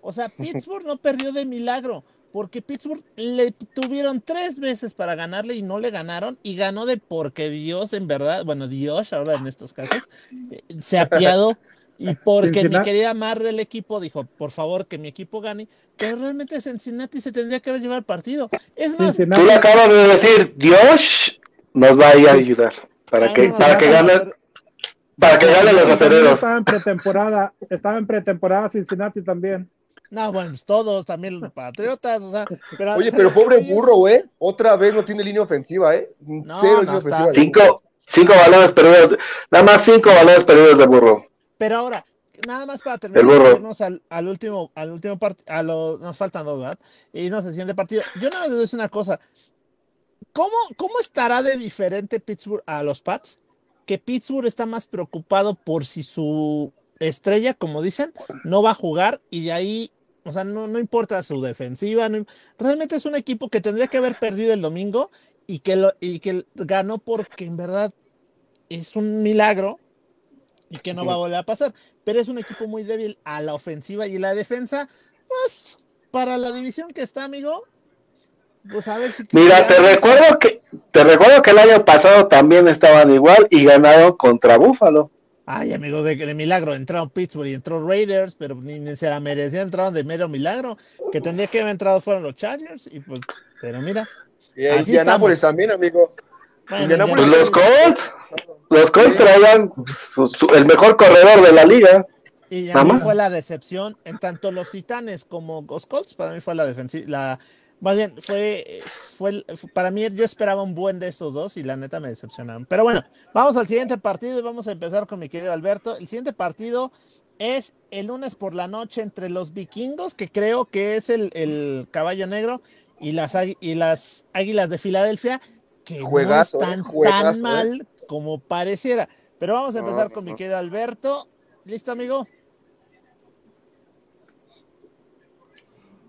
O sea, (laughs) Pittsburgh no perdió de milagro. Porque Pittsburgh le tuvieron tres veces para ganarle y no le ganaron y ganó de porque Dios en verdad, bueno, Dios ahora en estos casos, eh, se apiadó y (laughs) porque mi querida Mar del equipo dijo, por favor, que mi equipo gane, pero realmente Cincinnati se tendría que haber llevado el partido. Es más, Tú Cincinnati, le acabas de decir, Dios nos va a ir a ayudar para que, para que gane, para que ganen los acereros. Estaba en pretemporada, estaba en pretemporada Cincinnati también. No, bueno, pues todos, también los patriotas, o sea, pero Oye, pero pobre ellos- burro, güey. Otra vez no tiene línea ofensiva, ¿eh? No, Cero no línea está. ofensiva. Cinco, cinco balones perdidos, nada más cinco balones perdidos de burro. Pero ahora, nada más para terminar, El burro. irnos al, al último, al último partido, a lo, nos faltan dos, ¿verdad? Y nos siguiente partido. Yo nada más les decir una cosa. ¿Cómo, ¿Cómo estará de diferente Pittsburgh a los Pats? Que Pittsburgh está más preocupado por si su estrella, como dicen, no va a jugar y de ahí, o sea, no, no importa su defensiva, no- realmente es un equipo que tendría que haber perdido el domingo y que, lo, y que ganó porque en verdad es un milagro y que no va a volver a pasar. Pero es un equipo muy débil a la ofensiva y la defensa. Pues para la división que está, amigo, pues a ver si. Mira, te recuerdo que te recuerdo que el año pasado también estaban igual y ganaron contra Búfalo. Ay, amigo, de, de milagro. Entraron Pittsburgh y entró Raiders, pero ni, ni se la merecían. Entraron de mero milagro. Que tendría que haber entrado fueron los Chargers. Y pues, pero mira. Y Así Indianápolis estamos. también, amigo. Bueno, Pues los Colts, los Colts traían su- su- el mejor corredor de la liga. Y a mí fue la decepción en tanto los Titanes como los Colts, para mí fue la defensiva, la más bien fue, fue para mí yo esperaba un buen de estos dos y la neta me decepcionaron. Pero bueno, vamos al siguiente partido y vamos a empezar con mi querido Alberto. El siguiente partido es el lunes por la noche entre los vikingos, que creo que es el, el caballo negro, y las, y las águilas de Filadelfia, que Juegazo, no eh, están juegazo, tan eh. mal como pareciera. Pero vamos a empezar No, con mi querido Alberto. ¿Listo, amigo?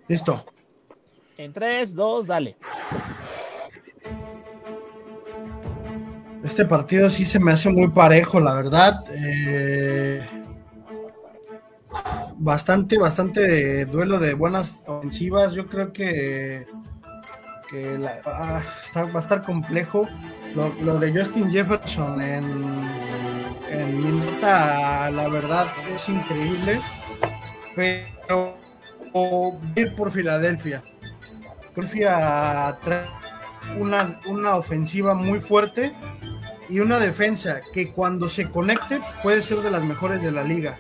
Listo. En 3, 2, dale. Este partido sí se me hace muy parejo, la verdad. Eh, bastante, bastante duelo de buenas ofensivas. Yo creo que, que ah, va a estar complejo. Lo, de Justin Jefferson en, en la verdad, es increíble. Pero ir por Filadelfia. Filadelfia trae una, una ofensiva muy fuerte y una defensa que cuando se conecte puede ser de las mejores de la liga.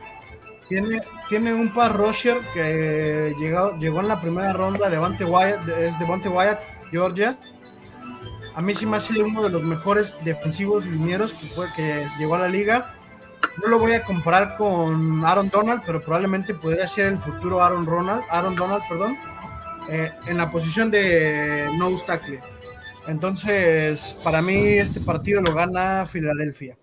Tiene, tiene un par rusher que llegó, llegó en la primera ronda, Devante Wyatt, es Wyatt, Georgia. A mí sí me ha sido uno de los mejores defensivos linieros que, fue, que llegó a la liga. No lo voy a comparar con Aaron Donald, pero probablemente podría ser el futuro Aaron Ronald, Aaron Donald, perdón, eh, en la posición de no tackle. Entonces, para mí este partido lo gana Filadelfia.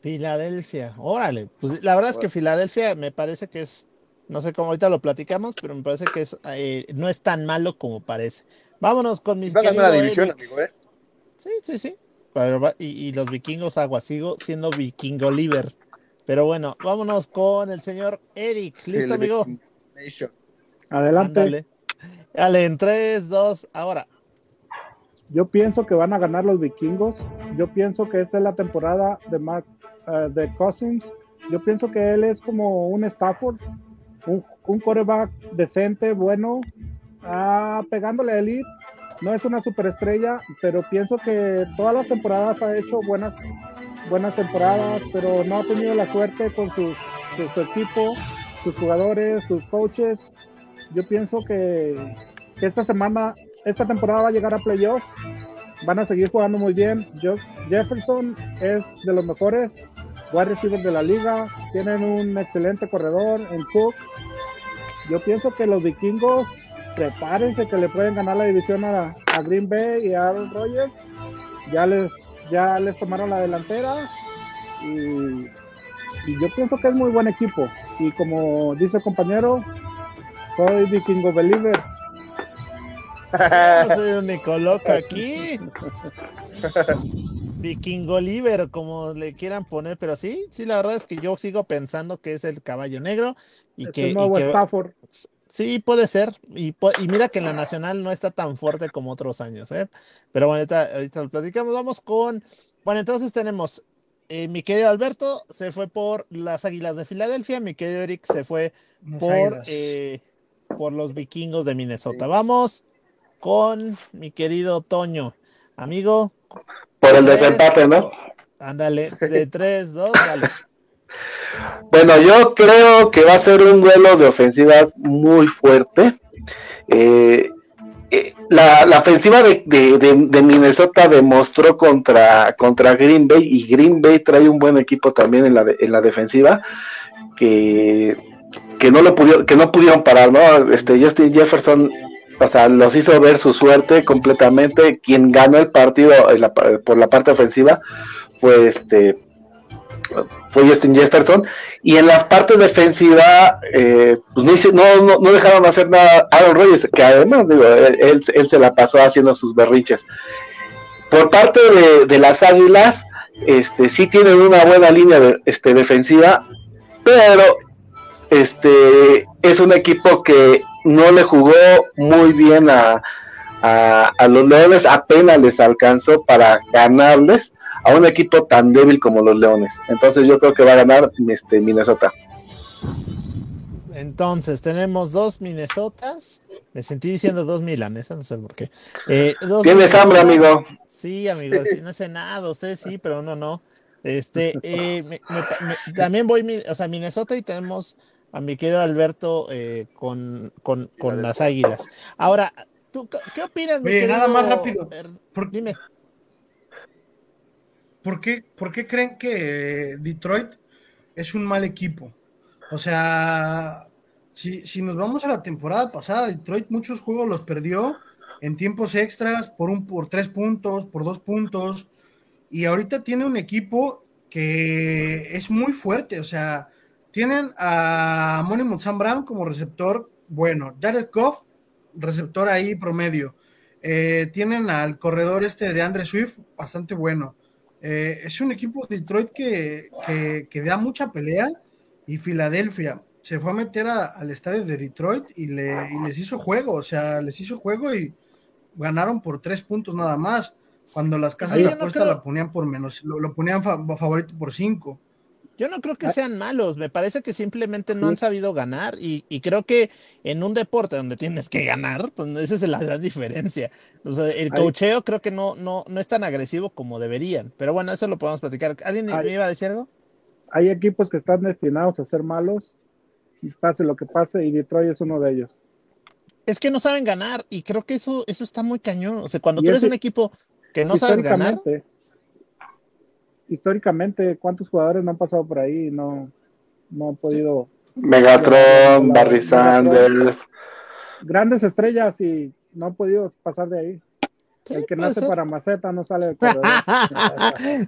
Filadelfia, órale. Pues la verdad es que Filadelfia me parece que es, no sé cómo ahorita lo platicamos, pero me parece que es eh, no es tan malo como parece. Vámonos con mis Va a ganar la división, Eric. amigo, ¿eh? Sí, sí, sí. Y, y los vikingos agua, sigo siendo vikingo liver. Pero bueno, vámonos con el señor Eric. ¿Listo, amigo? Nation. Adelante. Ándale. Dale, en 3, 2, ahora. Yo pienso que van a ganar los vikingos. Yo pienso que esta es la temporada de Mark, eh, de Cousins. Yo pienso que él es como un Stafford, un, un quarterback decente, bueno, ah, pegándole a elite. No es una superestrella, pero pienso que todas las temporadas ha hecho buenas, buenas temporadas, pero no ha tenido la suerte con sus- su, su equipo, sus jugadores, sus coaches. Yo pienso que, esta semana esta temporada va a llegar a playoffs. Van a seguir jugando muy bien. Jefferson es de los mejores wide receivers de la liga. Tienen un excelente corredor en Cook. Yo pienso que los vikingos prepárense que le pueden ganar la división a, a Green Bay y a Aaron Rodgers. Ya les, ya les tomaron la delantera. Y, y yo pienso que es muy buen equipo. Y como dice el compañero, soy vikingo believer. (laughs) No soy un Nicoloco aquí. Vikingo Liver, como le quieran poner, pero sí, sí, la verdad es que yo sigo pensando que es el caballo negro y Es que, el y nuevo que- Stafford. Sí, puede ser. Y, y, mira que en la nacional no está tan fuerte como otros años, ¿eh? Pero bueno, ahorita, ahorita lo platicamos. Vamos con. Bueno, entonces tenemos. Eh, mi querido Alberto se fue por las Águilas de Filadelfia. Mi querido Eric se fue por, eh, por los vikingos de Minnesota. Vamos con mi querido Toño. Amigo. Por el desempate, ¿no? Ándale, de 3, 2, dale. (laughs) Bueno, yo creo que va a ser un duelo de ofensivas muy fuerte. Eh, eh, la, ofensiva de, Minnesota demostró contra, contra Green Bay y Green Bay trae un buen equipo también en la, en la defensiva que, que, no lo pudieron, que no pudieron parar, ¿no? Este Justin Jefferson o sea, los hizo ver su suerte completamente. Quien ganó el partido por la parte ofensiva fue este fue Justin Jefferson y en la parte defensiva eh, pues no, no, dejaron hacer nada Aaron Rodgers que además digo, él, se la pasó haciendo sus berriches por parte de, las Águilas este sí tienen una buena línea este, defensiva pero este es un equipo que no le jugó muy bien a, a, los Leones, apenas les alcanzó para ganarles a un equipo tan débil como los Leones. Entonces yo creo que va a ganar este Minnesota. Entonces tenemos dos Minnesotas. Me sentí diciendo dos Milanes, no sé por qué. Eh, ¿Tienes hambre, amigo? Sí, amigo, no sé nada, ustedes sí, pero uno no. Este, eh, también voy, o sea, Minnesota y tenemos a mi querido Alberto eh, con, con, con las águilas. Ahora, ¿tú qué opinas? Oye, nada más rápido. Dime. ¿Por qué, ¿Por qué creen que Detroit es un mal equipo? O sea, si, si nos vamos a la temporada pasada, Detroit muchos juegos los perdió en tiempos extras por un por tres puntos, por dos puntos, y ahorita tiene un equipo que es muy fuerte, o sea, tienen a Money Sam Brown como receptor bueno, Jared Goff, receptor ahí promedio. Eh, tienen al corredor este de Andre Swift, bastante bueno. Eh, es un equipo de Detroit que, que, da mucha pelea y Filadelfia se fue a meter al estadio de Detroit y, le, les hizo juego, o sea, les hizo juego y ganaron por tres puntos nada más, cuando las casas de apuesta la ponían por menos, lo, lo ponían favorito por cinco. Yo no creo que ah. sean malos, me parece que simplemente no han sabido ganar y, creo que en un deporte donde tienes que ganar, pues esa es la gran diferencia. O sea, el cocheo creo que no, no, no es tan agresivo como deberían, pero bueno, eso lo podemos platicar. ¿Alguien me iba a decir algo? Hay equipos que están destinados a ser malos, y pase lo que pase, y Detroit es uno de ellos. Es que no saben ganar y creo que eso, eso está muy cañón. O sea, cuando tú eres un equipo que no sabes ganar históricamente, ¿cuántos jugadores no han pasado por ahí y no, no han podido... Megatron, Barry Sanders. Grandes estrellas y no han podido pasar de ahí. el que nace para maceta no sale del (laughs) corredor.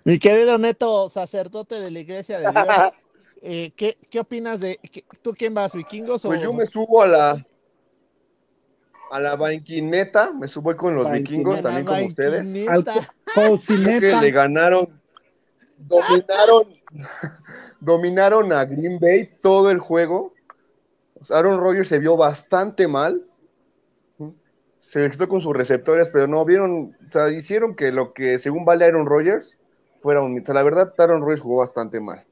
Mi querido Neto, sacerdote de la iglesia de Dios, eh, ¿qué, ¿qué, opinas de tú quién vas, vikingos Pues yo me subo a la a la banquineta, me subo con los vikingos también como ustedes. Al (laughs) que le ganaron dominaron, (laughs) dominaron a Green Bay todo el juego. Aaron Rodgers se vio bastante mal. Se quitó con sus receptores, pero no vieron, o sea, hicieron que lo que según vale Aaron Rodgers fuera un La verdad, Aaron Rodgers jugó bastante mal.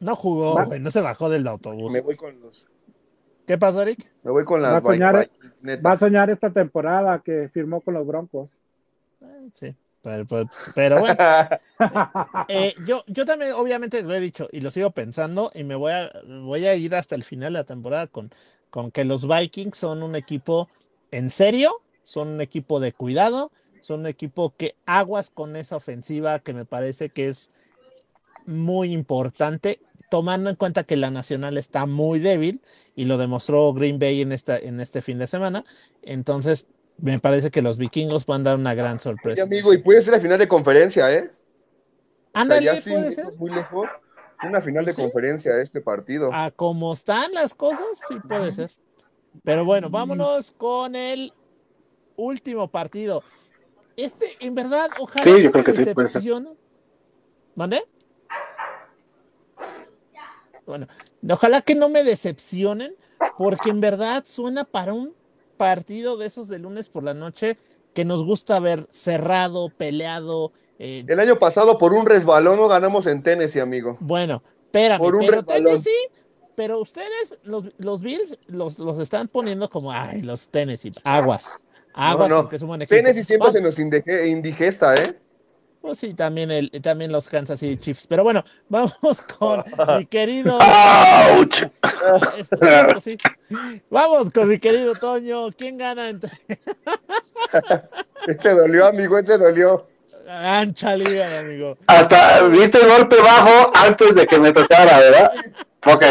No jugó, no se bajó del autobús. Me voy con los. ¿Qué pasó, Eric? Me voy con las. Va a soñar, va a soñar esta temporada que firmó con los Broncos. Eh, sí. Pero, bueno, (laughs) eh, yo, yo también obviamente lo he dicho y lo sigo pensando y me voy a, voy a ir hasta el final de la temporada con, con que los Vikings son un equipo en serio, son un equipo de cuidado, son un equipo que aguas con esa ofensiva que me parece que es muy importante, tomando en cuenta que la nacional está muy débil y lo demostró Green Bay en, esta, en este fin de semana. Entonces, me parece que los vikingos van a dar una gran sorpresa. amigo, y puede ser la final de conferencia, ¿eh? Ándale, puede ser. Muy lejos, una final de conferencia este partido. A como están las cosas, sí puede ser. Pero bueno, vámonos con el último partido. Este, en verdad, ojalá sí, yo creo que sí, ¿Mande? Bueno, ojalá que no me decepcionen, porque en verdad suena para un partido de esos de lunes por la noche que nos gusta ver cerrado, peleado. eh, El año pasado por un resbalón no ganamos en Tennessee, amigo. bueno, espérame, Por un pero resbalón. Tennessee, pero ustedes, los, los Bills, los, los están poniendo como, ay, los Tennessee, aguas, aguas, no. porque equipo. Tennessee siempre se nos indigesta, ¿eh? Pues sí, también, el, también los Kansas City Chiefs. Pero bueno, (laughs) vamos con mi querido. (laughs) ¡Auch! Este, pues sí. Vamos con mi querido Toño. ¿Quién gana entre Este dolió, amigo, este dolió. ancha liga, amigo? Hasta viste el golpe bajo antes de que me tocara, ¿verdad? Ok.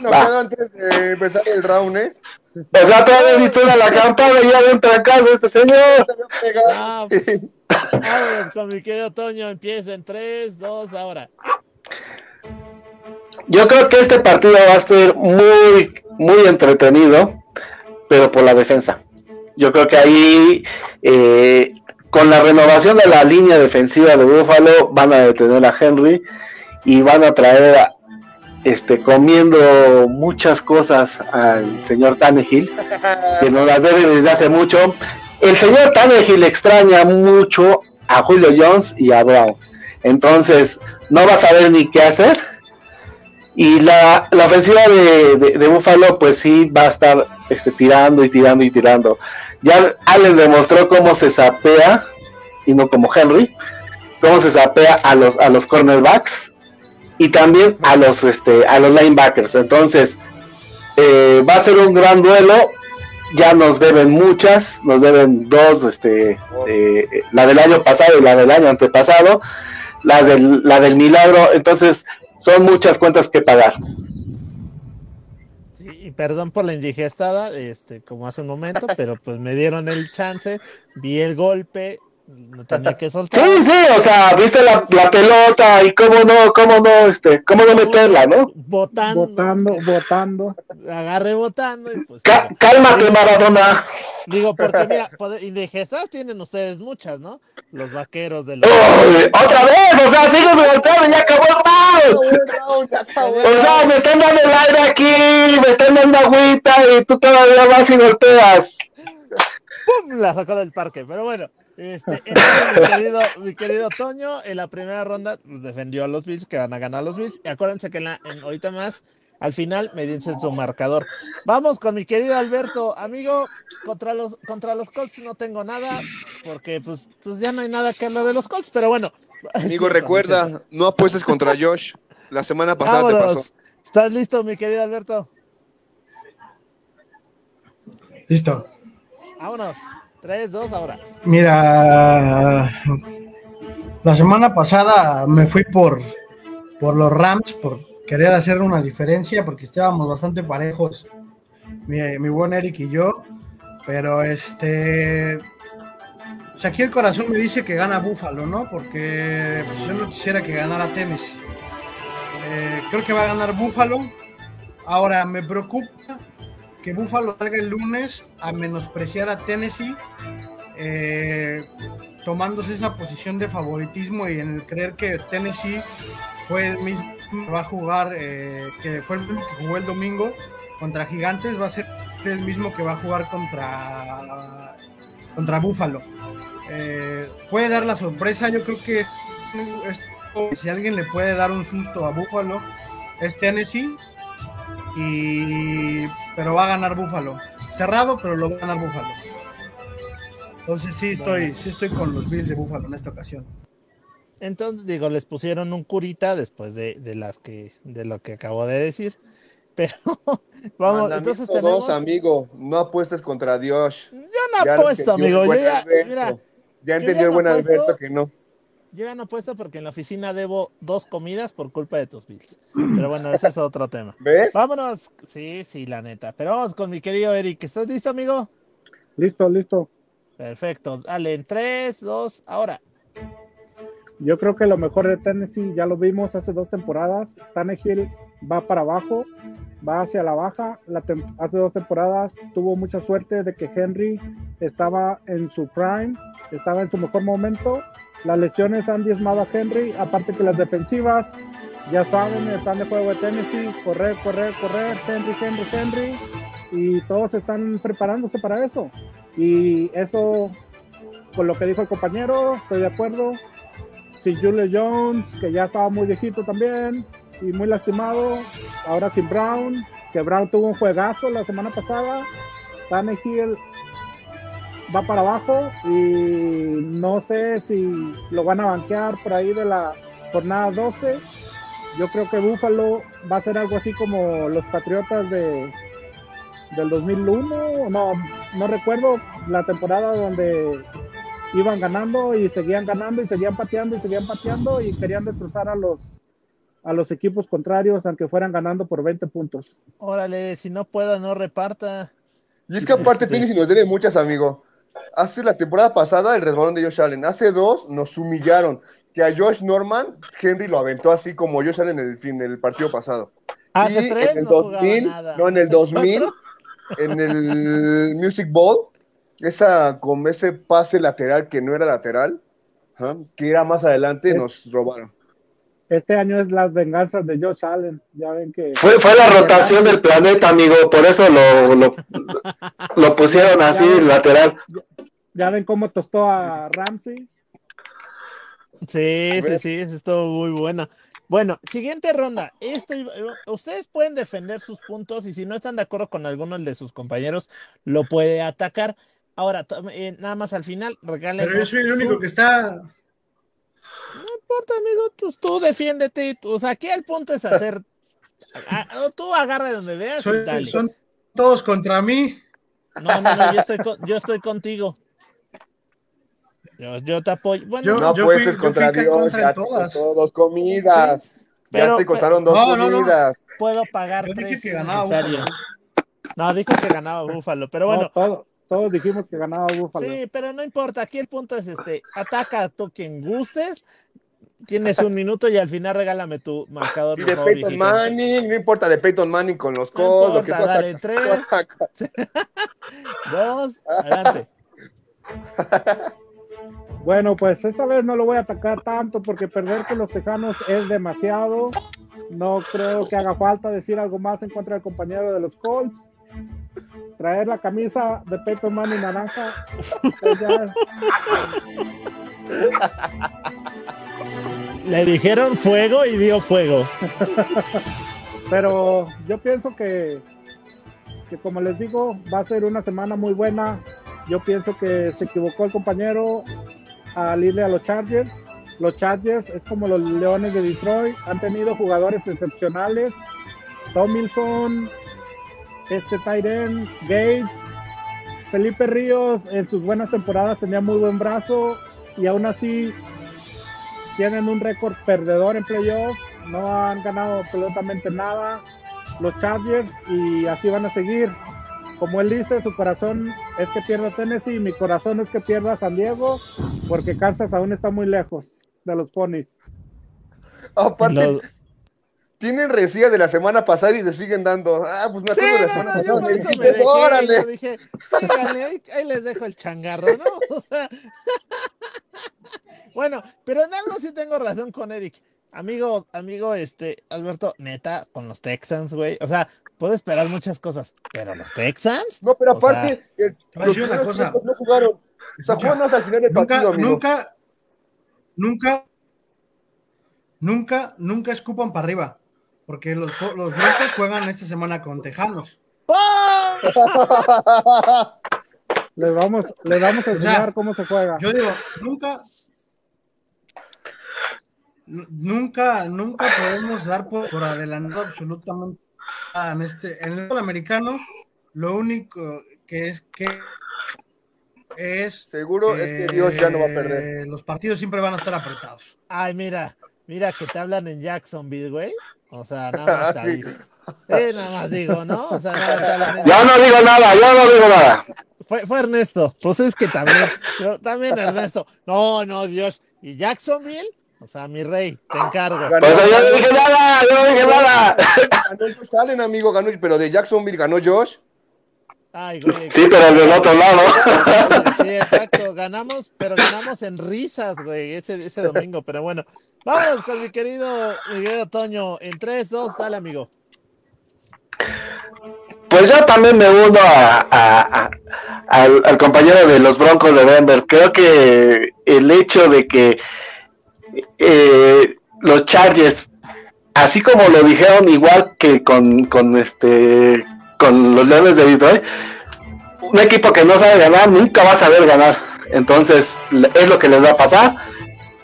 Nos Va. quedó antes de empezar el round, ¿eh? O sea, todavía ni a la campana y ya de casa este señor. Te. Ah, pues, vámonos con mi querido Toño. Empieza en 3, 2, ahora. Yo creo que este partido va a ser muy, muy entretenido, pero por la defensa. Yo creo que ahí, eh, con la renovación de la línea defensiva de Buffalo, van a detener a Henry y van a traer, a- este, comiendo muchas cosas al señor Tannehill, que no las debe desde hace mucho. El señor Tannehill extraña mucho a Julio Jones y a Brown. Entonces, no va a saber ni qué hacer. Y la, la ofensiva de, de, Buffalo, pues sí, va a estar este, tirando y tirando y tirando. Ya Allen demostró cómo se sapea, y no como Henry, cómo se sapea a los, a los cornerbacks y también a los, este, a los linebackers. Entonces, eh, va a ser un gran duelo. Ya nos deben muchas, nos deben dos, este, eh, la del año pasado y la del año antepasado, la del, la del milagro. Entonces, son muchas cuentas que pagar. Y perdón por la indigestada, este, como hace un momento, pero pues me dieron el chance, vi el golpe, no tenía que soltar. Sí, sí, o sea, viste la, la pelota y cómo no, cómo no, este, cómo no meterla, ¿no? Botando, Votando, votando. agarré botando y pues. Cálmate, Maradona. Digo, porque mira, poder- indigestadas tienen ustedes muchas, ¿no? Los vaqueros de los. Uy, otra vez, o sea, sigues golpeando y ya acabó el round. O sea, me están dando el aire aquí, me están dando agüita y tú todavía vas y golpeas. ¡Pum! La sacó del parque. Pero bueno, este, entonces, mi, querido, mi querido Toño, en la primera ronda pues, defendió a los Bills, que van a ganar los Bills. Y acuérdense que en la, en- ahorita más, al final, me dicen su marcador. Vamos con mi querido Alberto. Amigo, contra los, contra los Colts no tengo nada, porque pues, pues ya no hay nada que hablar de los Colts, pero bueno. (laughs) Amigo, recuerda, no apuestes contra Josh. La semana pasada te pasó. ¿Estás listo, mi querido Alberto? Listo. Vámonos. 3, 2, ahora. Mira, la semana pasada me fui por, por los Rams, por querer hacer una diferencia, porque estábamos bastante parejos, mi, mi buen Eric y yo. Pero este. O sea, aquí el corazón me dice que gana Búfalo, ¿no? Porque pues, yo no quisiera que ganara Tennessee. Eh, creo que va a ganar Búfalo. Ahora, me preocupa que Búfalo salga el lunes a menospreciar a Tennessee eh, tomándose esa posición de favoritismo y en el creer que Tennessee fue el mismo que va a jugar, eh, que fue el mismo que jugó el domingo contra Gigantes, va a ser el mismo que va a jugar contra, contra Buffalo. Eh, puede dar la sorpresa, yo creo que si alguien le puede dar un susto a Buffalo es Tennessee, y, pero va a ganar Buffalo. Cerrado, pero lo va a ganar Buffalo. Entonces sí estoy, sí estoy con los Bills de Buffalo en esta ocasión. Entonces, digo, les pusieron un curita después de, de las que, de lo que acabo de decir. (laughs) Pero vamos, Mandamiento entonces tenemos. dos, amigo. No apuestes contra Dios. Yo no Ya apuesto, amigo. Yo ya, mira, Ya ya entendió el buen. Alberto que no. Yo ya no apuesto porque en la oficina debo dos comidas por culpa de tus bills. Pero bueno, ese es otro tema. (laughs) ¿Ves? Vámonos. Sí, sí, la neta. Pero vamos con mi querido Eric. ¿Estás listo, amigo? Listo, listo. Perfecto. Dale, en 3, 2, ahora. Yo creo que lo mejor de Tennessee ya lo vimos hace dos temporadas. Tannehill va para abajo, va hacia la baja. La hace dos temporadas tuvo mucha suerte de que Henry estaba en su prime, estaba en su mejor momento. Las lesiones han diezmado a Henry, aparte que las defensivas, ya saben, están de juego de Tennessee, correr, correr, correr, Henry, Henry, Henry. y todos están preparándose para eso. Y eso, con lo que dijo el compañero, estoy de acuerdo. Sin Julio Jones, que ya estaba muy viejito también y muy lastimado. Ahora sin Brown, que Brown tuvo un juegazo la semana pasada. Tannehill va para abajo y no sé si lo van a banquear por ahí de la jornada 12. Yo creo que Buffalo va a ser algo así como los Patriotas de del 2001, no, no recuerdo la temporada donde iban ganando y seguían ganando y seguían pateando y seguían pateando y querían destrozar a los a los equipos contrarios aunque fueran ganando por 20 puntos. Órale, si no puedo, no reparta. Y es que aparte Este- tienes y nos debe muchas, amigo. Hace la temporada pasada el resbalón de Josh Allen. Hace dos nos humillaron. Que a Josh Norman, Henry lo aventó así como Josh Allen en el fin del partido pasado. Hace y tres en el no jugaba 2000, nada. no, en el Hace 2000, cuatro, en el Music Bowl, esa, con ese pase lateral que no era lateral, que era más adelante, nos robaron. Este año es las venganzas de Josh Allen. Ya ven que Fue, fue la rotación del planeta, amigo, por eso lo, lo, lo pusieron así lateral. ya ven cómo tostó a Ramsey. Sí, sí, sí, eso estuvo muy buena. Bueno, siguiente ronda. Esto, ustedes pueden defender sus puntos y si no están de acuerdo con alguno de sus compañeros, lo puede atacar. Ahora, eh, nada más al final, regalen. Pero yo soy el único que está. No importa, amigo, tú, tú defiéndete. o sea, aquí el punto es hacer. (laughs) a- tú agarra donde veas y soy- dale. son todos contra mí. No, no, no, yo estoy, con- yo estoy contigo. Yo, yo te apoyo. Bueno, Yo- No fui- yo contra fui Dios, contra ya te todas. costó dos comidas. sí, ya te costaron dos No, no, no. comidas. puedo pagar Yo dije tres que ganaba. No, dijo que ganaba Búfalo, pero bueno, No, todo- todos dijimos que ganaba Buffalo. sí, pero no importa. Aquí el punto es este: ataca a tú quien gustes. Tienes un minuto y al final regálame tu marcador. Y de Peyton. Manning, no importa de Peyton Manning con los No Colts, lo que tú dale, tres. (laughs) (laughs) Dos, adelante. Bueno, pues esta vez no lo voy a atacar tanto porque perder con los Tejanos es demasiado. No creo que haga falta decir algo más en contra del compañero de los Colts. Traer la camisa de Peyton Manning naranja. pues ya- (laughs) Le dijeron fuego y dio fuego. pero yo pienso que, que como les digo, va a ser una semana muy buena. Yo pienso que se equivocó el compañero al irle a los Chargers. Los Chargers es como los Leones de Detroit, han tenido jugadores excepcionales. Tomilson, este Tyren, Gates, Felipe Ríos en sus buenas temporadas tenía muy buen brazo y aún así tienen un récord perdedor en playoffs, no han ganado absolutamente nada los Chargers y así van a seguir. Como él dice, su corazón es que pierda Tennessee y mi corazón es que pierda San Diego porque Kansas aún está muy lejos de los Ponies. Aparte, tienen resilla de la semana pasada y le siguen dando. Ah, pues me Sí, acuerdo de la no, semana no, yo pasada. me eso me dijiste, dejé, órale. yo dije, ahí, ahí les dejo el changarro, ¿no? O sea, (laughs) bueno, pero en algo sí tengo razón con Eric. Amigo, amigo, este, Alberto, neta, con los Texans, güey. O sea, puedo esperar muchas cosas, pero los Texans, No, pero O sea, aparte, el- los una cosa. no jugaron. O sea, jugaron hasta el final del Nunca, partido, amigo. nunca, nunca, nunca, nunca escupan para arriba. Porque los, los Broncos juegan esta semana con Tejanos. (laughs) Les vamos, les vamos a O sea, enseñar cómo se juega. Yo digo, nunca, nunca, nunca podemos dar por, por adelantado absolutamente nada en este, en el fútbol americano, lo único que es que es Seguro es que Dios ya no va a perder. eh, Los partidos siempre van a estar apretados. Ay, mira, mira que te hablan en Jacksonville, güey. O sea, (laughs) nada más te aviso. (laughs) Eh, nada más digo, ¿no? O sea, nada Yo no digo nada, yo no digo nada. Fue, fue Ernesto. Pues es que también, yo también Ernesto. No, no, Dios. ¿Y Jacksonville? O sea, mi rey, te encargo. Ganó- Pues yo no dije nada, yo no dije nada. Ganó Josh Allen, amigo, ganó, pero de Jacksonville ganó Josh. Ay, güey. Sí, pero del otro lado. Sí, exacto. Ganamos, pero ganamos en risas, güey, ese, ese domingo. Pero bueno, vamos con mi querido, mi querido Toño. En 3, 2, dale, amigo. Pues yo también me uno a, al, compañero de los Broncos de Denver. Creo que el hecho de que eh, los Chargers, así como lo dijeron igual que con, con este con los Leones de Detroit, un equipo que no sabe ganar nunca va a saber ganar. Entonces es lo que les va a pasar.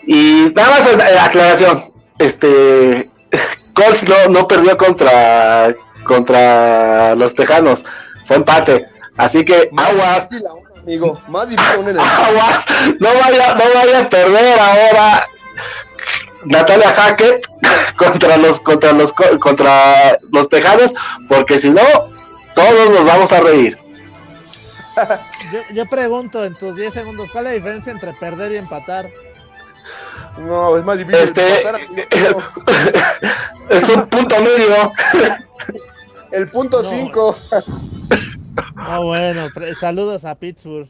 Y nada más eh, aclaración, este (laughs) Colts no, no perdió contra contra los Tejanos, fue empate. Así que Más aguas, amigo. Más difícil aún en el. (laughs) aguas, no vaya, no vaya a perder ahora Natalia Hackett (laughs) contra los contra los co- contra los Tejanos, porque si no todos nos vamos a reír. (laughs) Yo, yo pregunto en tus 10 segundos, ¿cuál es la diferencia entre perder y empatar? No, es más difícil. Este empatar a- es un punto medio. El punto No. 5. Ah, bueno, pre- saludos a Pittsburgh.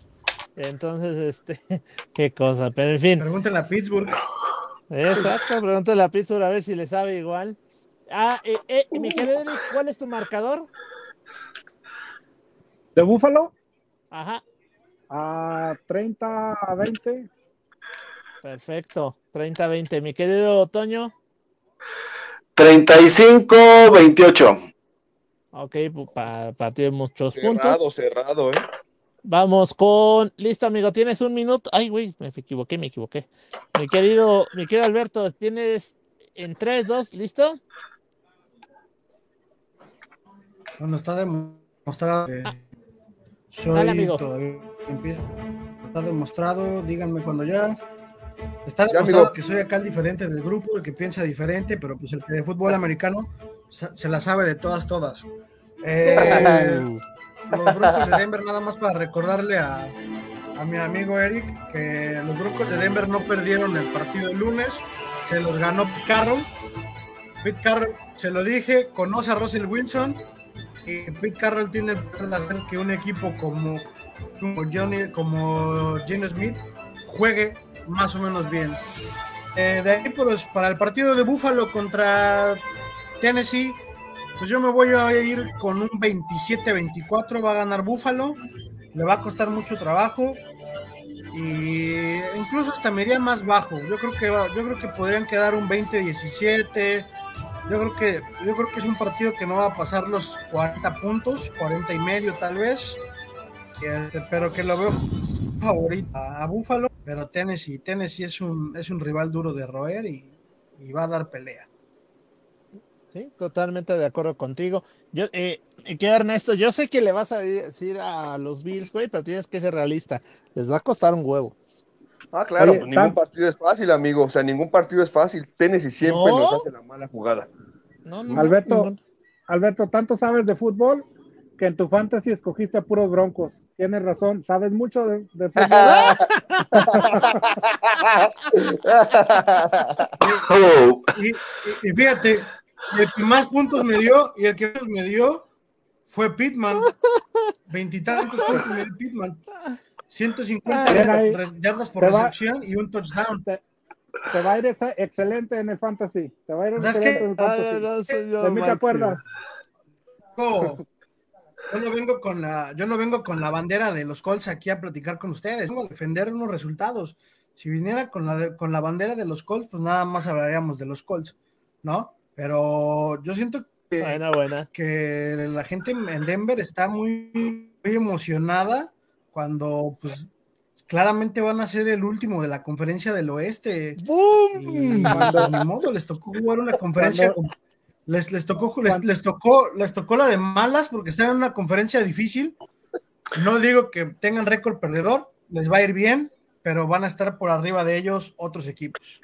Entonces, este, (laughs) qué cosa, pero en fin, Pregúntenle a Pittsburgh. exacto, pregúntale a Pittsburgh a ver si le sabe igual. Ah, eh, eh, mi querido Eric, ¿cuál es tu marcador? De Búfalo Ajá, a 30 a 20. perfecto, 30-20. Mi querido Otoño, 35-28. Ok, pu- pa- partido de muchos puntos. Cerrado, cerrado, ¿eh? Vamos con, listo amigo, tienes un minuto. Ay, güey, me equivoqué, me equivoqué. Mi querido, mi querido Alberto, tienes en 3, 2, ¿listo? Bueno, está demostrado que soy Dale, amigo. todavía empiezo. Está demostrado, díganme cuando ya. Está demostrado amigo. que soy acá el diferente del grupo, el que piensa diferente, pero pues el que de fútbol americano se la sabe de todas, todas. Eh, los Broncos de Denver, nada más para recordarle a, a mi amigo Eric que los Broncos de Denver no perdieron el partido el lunes, se los ganó Pete Carroll. Pete Carroll, se lo dije, conoce a Russell Wilson y Pete Carroll tiene el poder de hacer que un equipo como, como Johnny, como Gene Smith juegue más o menos bien. Eh, de ahí pues, para el partido de Buffalo contra Tennessee, pues yo me voy a ir con un 27-24, va a ganar Buffalo, le va a costar mucho trabajo y incluso hasta me iría más bajo. Yo creo que yo creo que podrían quedar un 20-17. Yo creo que yo creo que es un partido que no va a pasar los 40 puntos, 40 y medio tal vez. Pero que lo veo favorito a, Buffalo, pero Tennessee, Tennessee es un es un rival duro de roer y va a dar pelea. Sí, totalmente de acuerdo contigo. Yo, eh, querido Ernesto, yo sé que le vas a decir a los Bills, güey, pero tienes que ser realista. Les va a costar un huevo. Ah, claro, Oye, pues ningún partido es fácil, amigo. O sea, ningún partido es fácil. Tennessee siempre ¿No? nos hace la mala jugada. No, no, no, Alberto. Alberto, tanto sabes de fútbol que en tu fantasy escogiste a puros broncos. Tienes razón, sabes mucho de, de fútbol. (laughs) Y, y- y fíjate, el que más puntos me dio y el que menos me dio fue Pitman. Veintitantos puntos me dio Pitman. 150 Bien ahí. res- yardas por recepción y un touchdown. te, te va a ir excelente en el fantasy. Te va a ir ¿Sabes excelente qué? en el Ay, fantasy. no, señor de mí te acuerdas. Yo yo no vengo con la, yo no vengo con la bandera de los Colts aquí a platicar con ustedes, vengo a defender unos resultados. Si viniera con la de- con la bandera de los Colts, pues nada más hablaríamos de los Colts, ¿no? Pero yo siento que, Buena, buena. que la gente en Denver está muy, muy emocionada cuando pues claramente van a ser el último de la conferencia del oeste. ¡Bum! pues, ni modo, les tocó jugar una conferencia. Cuando- con- les, les, tocó, les, les tocó, les tocó la de malas porque están en una conferencia difícil. No digo que tengan récord perdedor, les va a ir bien, pero van a estar por arriba de ellos otros equipos.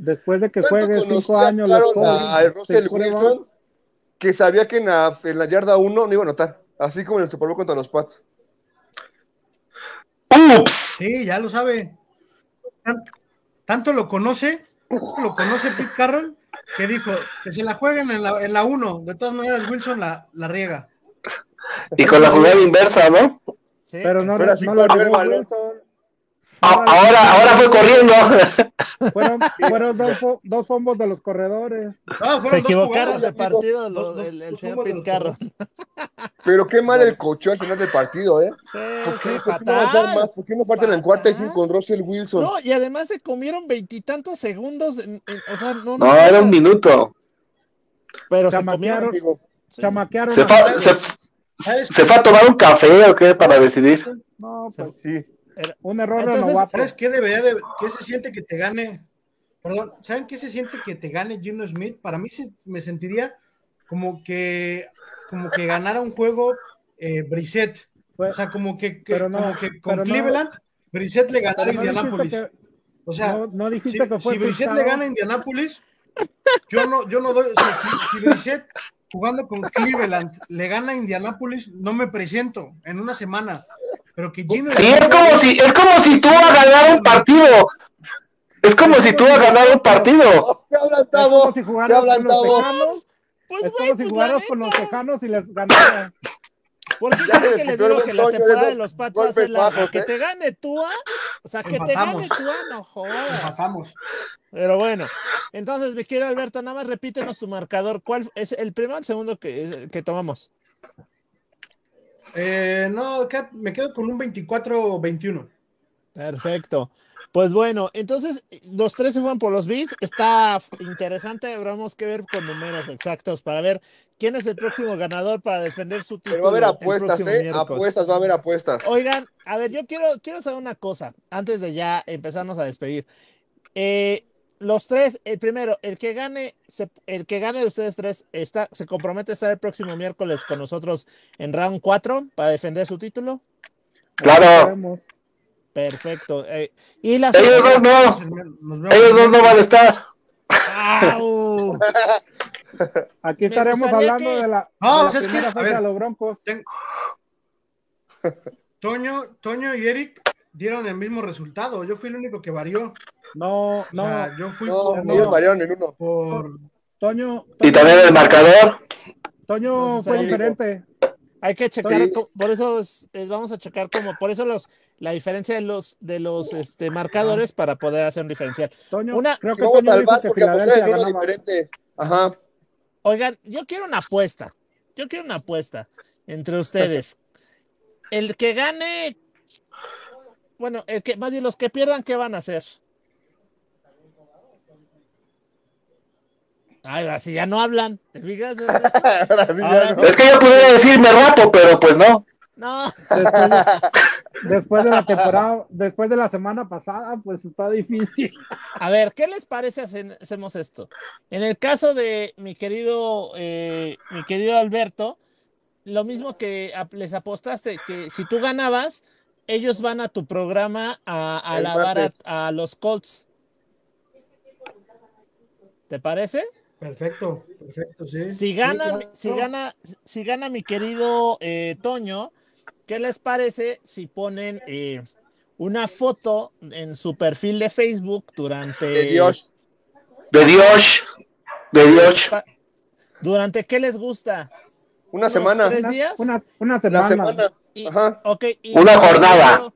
Después de que juegue cinco años los Colts, a Russell Wilson que sabía que en la, en la yarda 1 no iba a anotar. Así como en el Super Bowl contra los Pats. ups. Sí, ya lo sabe. Tan- Tanto lo conoce, lo conoce Pete Carroll, que dijo que se la jueguen en la, en la 1. De todas maneras, Wilson la, la riega. Y con la jugada inversa, ¿no? Sí, Pero no, así no la. Wilson. Ahora, ahora fue corriendo. (laughs) Fueron, fueron dos, dos fombos de los corredores. Fueron Se dos equivocaron de partido Dos- lo- dos- el, el señor los Carroll. (laughs) Pero qué mal el cocheo al final del partido, ¿eh? Sí, ¿Por sí, qué, ¿Por qué no fatal. más? ¿Por qué no parten en cuarta y cinco con Russell Wilson? No, y además se comieron veintitantos segundos. en- en- o sea, no, No, era un minuto. Pero se Chamaquearon. comieron. sí. Chamaquearon. Se se, fue a tomar un café o qué para decidir. No, pues Sí. Un error de Entonces, novato. ¿Sabes qué debería de, qué se siente que te gane? Perdón, ¿saben qué se siente que te gane Gino Smith? Para mí se- me sentiría como que como que ganara un juego eh, Brissett. O sea, como que, que- Pero no, como que con pero no. Cleveland, Brissett le ganara a no Indianapolis. que- O sea, si, dijiste que fue si Brissett le gana a Indianapolis, yo no, yo no doy. O sea, si, si Brissett jugando con Cleveland le gana a Indianapolis, no me presento en una semana. Pero que Gino Sí, es como si, es como si tú a ganar un partido. Es como si tú a ganar un partido. ¿Qué hablan, Es como Tavo? Pues, Es como si pues, jugaras la con los tejanos y les ganaras. ¿Por qué les que les digo que la de temporada de los Pats va a ser golpes larga? bajos, Que ¿eh? te gane Tua, o sea, que te gane Tua, no jodas. Pero bueno, entonces, mi querido Alberto, nada más repítenos tu marcador. ¿Cuál es el primero o el segundo que, que tomamos? Eh, no, acá me quedo con un 24-21. Perfecto. Pues bueno, entonces los tres se fueron por los beats. Está interesante. Habremos que ver con números exactos para ver quién es el próximo ganador para defender su título. Pero va a haber apuestas, ¿eh? miércoles. Apuestas, va a haber apuestas. Oigan, a ver, yo quiero, quiero saber una cosa antes de ya empezarnos a despedir. Eh, los tres, el primero, el que gane, se- el que gane de ustedes tres, está, se compromete a estar el próximo miércoles con nosotros en round 4 para defender su título. Claro. Perfecto. eh, y la Ellos dos no. Ellos dos no van a estar. ¡Au! Aquí Me estaremos hablando que- de la, No, de la o sea, es que, a ver. de los Broncos. Toño, Toño y Eric dieron el mismo resultado. Yo fui el único que varió. No, O no. sea, yo fui No, por, no. en uno. por- Toño, Y también el marcador. Toño Entonces, fue diferente. Hay que checar, Sí. por eso es- es- vamos a checar como, por eso los, la diferencia de los, de los este, marcadores para poder hacer un diferencial. Toño, Una- creo que Toño al dijo que Filadelfia uno diferente. Ajá. Oigan, yo quiero una apuesta. Yo quiero una apuesta entre ustedes. El que gane, bueno, el que más bien los que pierdan, ¿qué van a hacer? Ay, así ya no hablan. ¿Te fijas? (laughs) Ahora sí, ya Ahora no. Es que yo pudiera decir me rapo, pero pues no. No, Después de, (laughs) después de la temporada, después de la semana pasada, pues está difícil. A ver, ¿qué les parece hacen- hacemos esto? En el caso de mi querido, eh, mi querido Alberto, lo mismo que les apostaste, que si tú ganabas, ellos van a tu programa a, a alabar a, a los Colts. ¿Te parece? Perfecto, perfecto, sí. Si Sí, gana, claro. si gana, si gana mi querido eh, Toño, ¿qué les parece si ponen eh, una foto en su perfil de Facebook durante De Dios. De Dios. De Dios. ¿Durante qué les gusta? Una ¿Unos semana. ¿Tres Una, días? una, una La semana. semana. Y- Ajá. ok, y- Una jornada.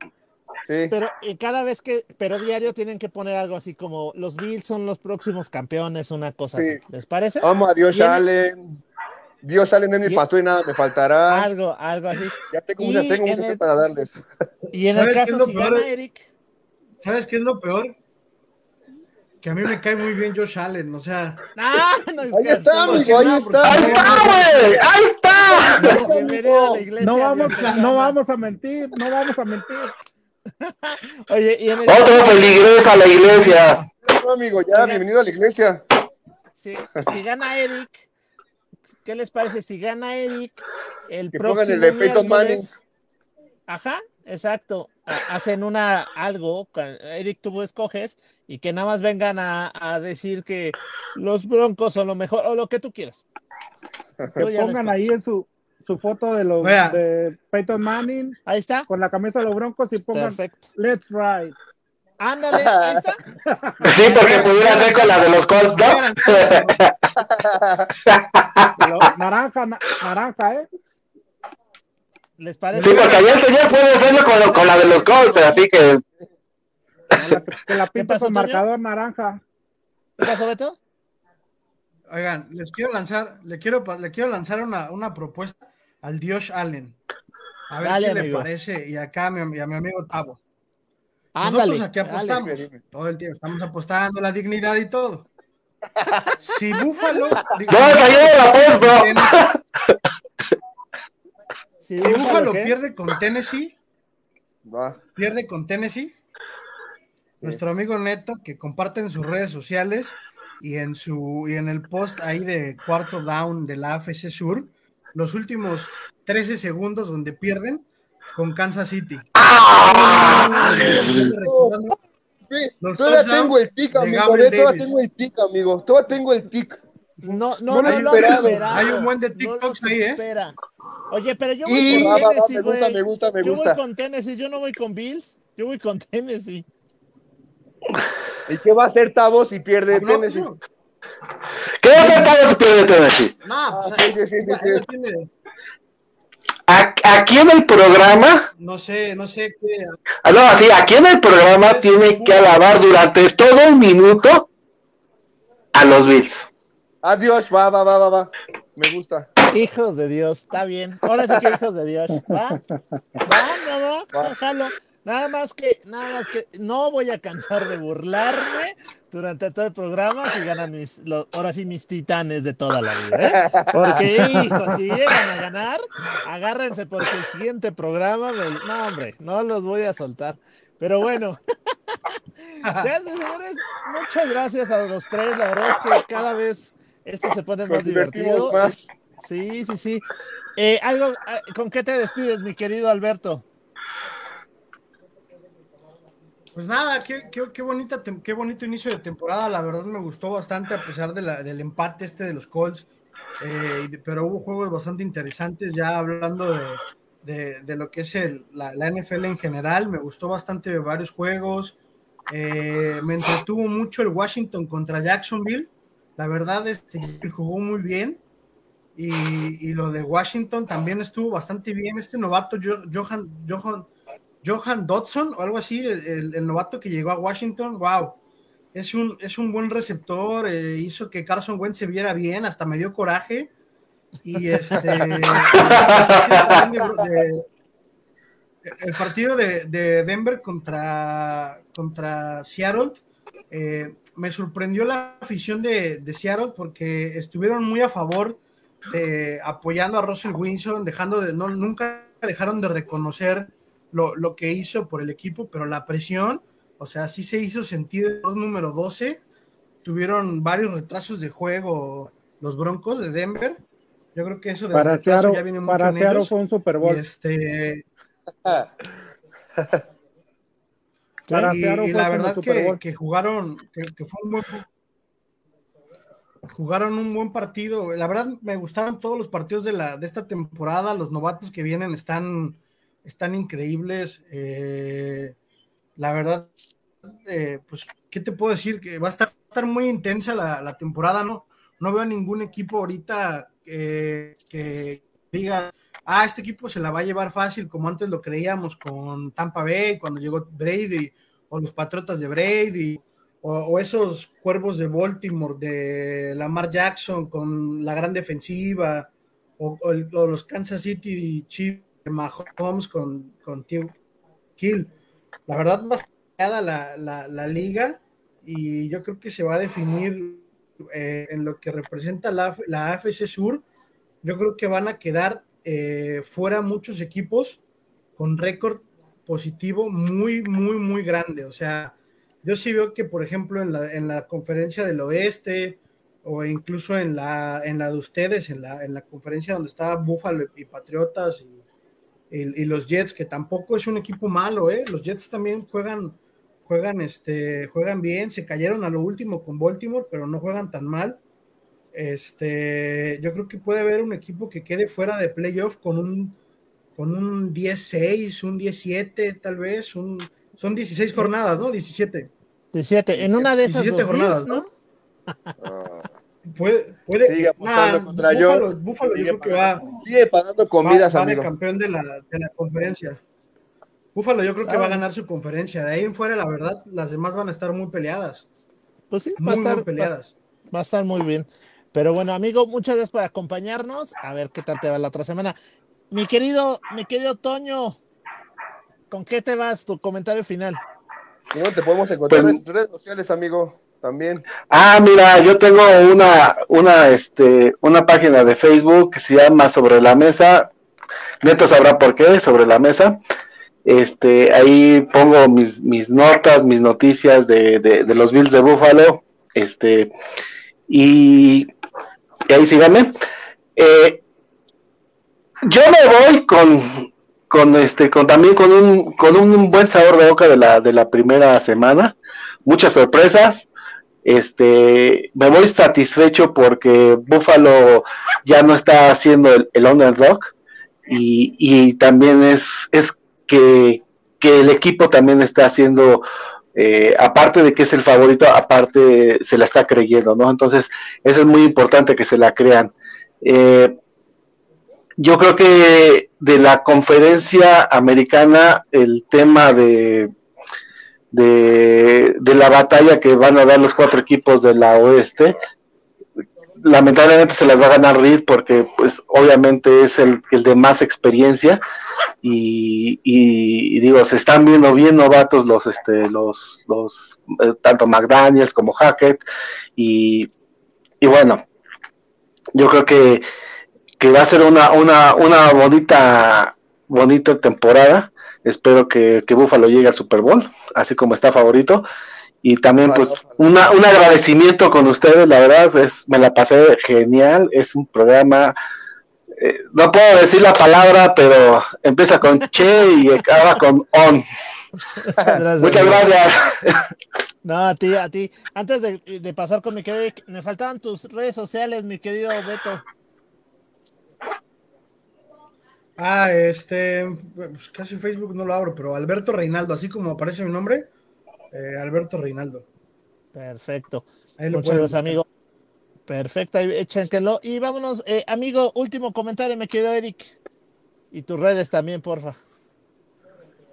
Sí. pero, y cada vez que, pero diario tienen que poner algo así como los Bills son los próximos campeones, una cosa Sí. así. ¿Les parece? Vamos a Dios Allen. Dios Allen es mi Y- pastor y nada me faltará. Algo, algo así. Ya tengo, y muchas, tengo en muchas el- para darles. Y en el ¿Sabes qué es caso lo si gana Eric, ¿Sabes qué es lo peor? Que a mí me cae muy bien Josh Allen, o sea, ¡Ah! No, es Ahí que- está, no, amigo, ahí está. ¡Ahí está, güey! ¡Ahí está! No vamos, no vamos a mentir, no vamos a mentir. Oye, y en el Otro feligres a la iglesia. No, amigo, ya, Oigan. bienvenido a la iglesia. si, si gana Eric, ¿qué les parece? Si gana Eric, el Que pongan próximo el de Peyton miércoles- Ajá, exacto. Ha- Hacen una algo, Eric, tú escoges y que nada más vengan a, a decir que los Broncos son lo mejor o lo que tú quieras. (laughs) Que pongan ahí en su, su foto de los de Peyton Manning Ahí está. con la camisa de los Broncos y pongan Perfecto. Let's Ride. Ándale, ahí está. (laughs) Sí, porque pudiera ser con la de los Colts, ¿no? (laughs) Naranja, na- naranja, ¿eh? ¿Les parece? Sí, porque ayer el señor puede hacerlo con, con la de los Colts, así que la- que la pinta con marcador naranja. ¿Qué pasó, Beto? Oigan, les quiero lanzar, le quiero, pa- le quiero lanzar una, una propuesta al Dios Allen. A ver Dale, qué le parece. Y acá a mi, y a mi amigo Tavo. Ándale. Nosotros aquí apostamos todo el tiempo, estamos apostando la dignidad y todo. Si Búfalo, (laughs) la. (laughs) Si si Búfalo, pierde con Tennessee, Va. pierde con Tennessee, nuestro amigo Neto que comparte en sus redes sociales y en su y en el post ahí de cuarto down de la AFC Sur, los últimos 13 segundos donde pierden con Kansas City. ¡Ah! Todavía tengo el tic, amigo. Ve, Todavía Davis. tengo el tic, amigo. Todavía tengo el tic. No, no, No no, lo esperado. superado. Hay un buen de No TikToks ahí, ¿eh? supera. Oye, pero yo voy Y con va, va, va, Tennessee, me gusta, me gusta, me Yo gusta. voy con Tennessee, yo no voy con Bills, yo voy con Tennessee. ¿Y qué va a hacer Tavo si pierde No, Tennessee? eso- ¿Qué va a hacer Tavo si pierde Tennessee? No, pues, Ah, sí, sí, sí, ella- sí, tiene- Aquí en el programa, no sé, no sé qué. ah, no, así, aquí en el programa tiene que alabar durante todo un minuto a los Bills. Adiós, va, va, va, va, va. Me gusta. Hijos de Dios, está bien. Ahora sí que hijos de Dios. ¿Va? Va, no, va, Va. déjalo. Nada más que, nada más que no voy a cansar de burlarme durante todo el programa si ganan mis, lo- ahora sí mis titanes de toda la vida, ¿eh? Porque, hijo, si llegan a ganar, agárrense porque el siguiente programa, me- no, hombre, no los voy a soltar. Pero bueno, (laughs) señores, muchas gracias a los tres. La verdad es que cada vez esto se pone más divertido. más. Sí, sí, sí. Eh, algo, ah, ¿Con qué te despides, mi querido Alberto? Pues nada, qué, qué, bonita, qué bonito inicio de temporada. La verdad me gustó bastante a pesar de la- del empate este de los Colts. eh, pero hubo juegos bastante interesantes ya hablando de, de- lo que es el- la, NFL en general. Me gustó bastante varios juegos. eh, me entretuvo mucho el Washington contra Jacksonville. La verdad, este jugó muy bien. Y, y lo de Washington también estuvo bastante bien. Este novato, Jo- Johan, Johan, Johan Dodson o algo así, el, novato que llegó a Washington, wow, es un, es un buen receptor, eh, hizo que Carson Wentz se viera bien, hasta me dio coraje. Y este. (laughs) el partido de, de Denver contra, contra Seattle, eh, me sorprendió la afición de, de Seattle porque estuvieron muy a favor de apoyando a Russell Wilson, dejando de, no, nunca dejaron de reconocer lo, lo que hizo por el equipo, pero la presión, o sea, sí se hizo sentir el número 12, tuvieron varios retrasos de juego los Broncos de Denver. Yo creo que eso de Para ya viene mucho para en Seattle ellos. fue un Super Y este, Para y, la verdad que, que jugaron, que, que fue un buen jugaron un buen partido. La verdad me gustaron todos los partidos de la de esta temporada. Los novatos que vienen están están increíbles. Eh, la verdad, eh, pues, ¿qué te puedo decir? Que va a estar, muy intensa la, temporada. No, no veo ningún equipo ahorita que, que diga, ah, este equipo se la va a llevar fácil, como antes lo creíamos con Tampa Bay, cuando llegó Brady, o los Patriotas de Brady, o, esos cuervos de Baltimore, de Lamar Jackson, con la gran defensiva, o, o los Kansas City Chiefs Mahomes con, con Kill. La verdad, más la, la, la liga, y yo creo que se va a definir eh, en lo que representa la, la AFC Sur. Yo creo que van a quedar eh, fuera muchos equipos con récord positivo muy, muy, muy grande. O sea, yo sí veo que, por ejemplo, en la, en la conferencia del oeste o incluso en la, en la de ustedes, en la, en la conferencia donde estaba Buffalo y Patriotas y, y- y los Jets, que tampoco es un equipo malo, ¿eh? Los Jets también juegan, juegan, este, juegan bien, se cayeron a lo último con Baltimore, pero no juegan tan mal. Este, yo creo que puede haber un equipo que quede fuera de playoff con un, con un 10-6, un 10-7, tal vez, un, son 16 jornadas, ¿no? 17. 17. En una de esas 17 los jornadas, ¿no? Ah, Puede, puede, Sigue apostando nah, contra Buffalo, John. Buffalo yo creo que va, sigue pagando va, comidas, va de amigo. campeón de la, de la conferencia. Búfalo yo creo que va a ganar su conferencia. De ahí en fuera, la verdad, las demás van a estar muy peleadas. Pues sí, va a Muy, estar, muy peleadas. va a estar muy bien. Pero bueno, amigo, muchas gracias por acompañarnos. A ver qué tal te va la otra semana. Mi querido, mi querido Toño, ¿con qué te vas? Tu comentario final. ¿Y dónde te podemos encontrar Pues- en redes sociales, amigo? También. Ah, mira, yo tengo una, una, este, una página de Facebook que se llama Sobre la Mesa. Neto sabrá por qué, Sobre la Mesa. Este, ahí pongo mis, mis notas, mis noticias de, de, los Bills de Buffalo. Este, y, y ahí síganme. Eh, yo me voy con, con este, con también con un, con un buen sabor de boca de la, de la primera semana. Muchas sorpresas. Este, me voy satisfecho porque Buffalo ya no está haciendo el, el underdog y, y también es, es que, que el equipo también está haciendo, eh, aparte de que es el favorito, aparte se la está creyendo, ¿no? Entonces, eso es muy importante que se la crean. Eh, yo creo que de la conferencia americana, el tema de, de, de la batalla que van a dar los cuatro equipos de la oeste, lamentablemente se las va a ganar Reed porque pues obviamente es el, el de más experiencia. Y, y- digo se están viendo bien novatos los este los los eh, tanto McDaniels como Hackett. Y, y bueno yo creo que, que va a ser una una una bonita bonita temporada espero que, que Buffalo llegue al Super Bowl así como está favorito y también pues una, un agradecimiento con ustedes, la verdad es me la pasé genial, es un programa eh, no puedo decir la palabra, pero empieza con (laughs) che y acaba con on. Muchas gracias. Muchas amigo. gracias. No, a ti, a ti. Antes de, de pasar con mi querido me faltaban tus redes sociales, mi querido Beto. Ah, este, pues casi Facebook no lo abro, pero Alberto Reinaldo, así como aparece mi nombre, eh, Alberto Reinaldo. Perfecto. Muchas gracias, amigo. Perfecto, ahí échenlo. Y vámonos, eh, amigo, último comentario, me quedó Eric. Y tus redes también, porfa.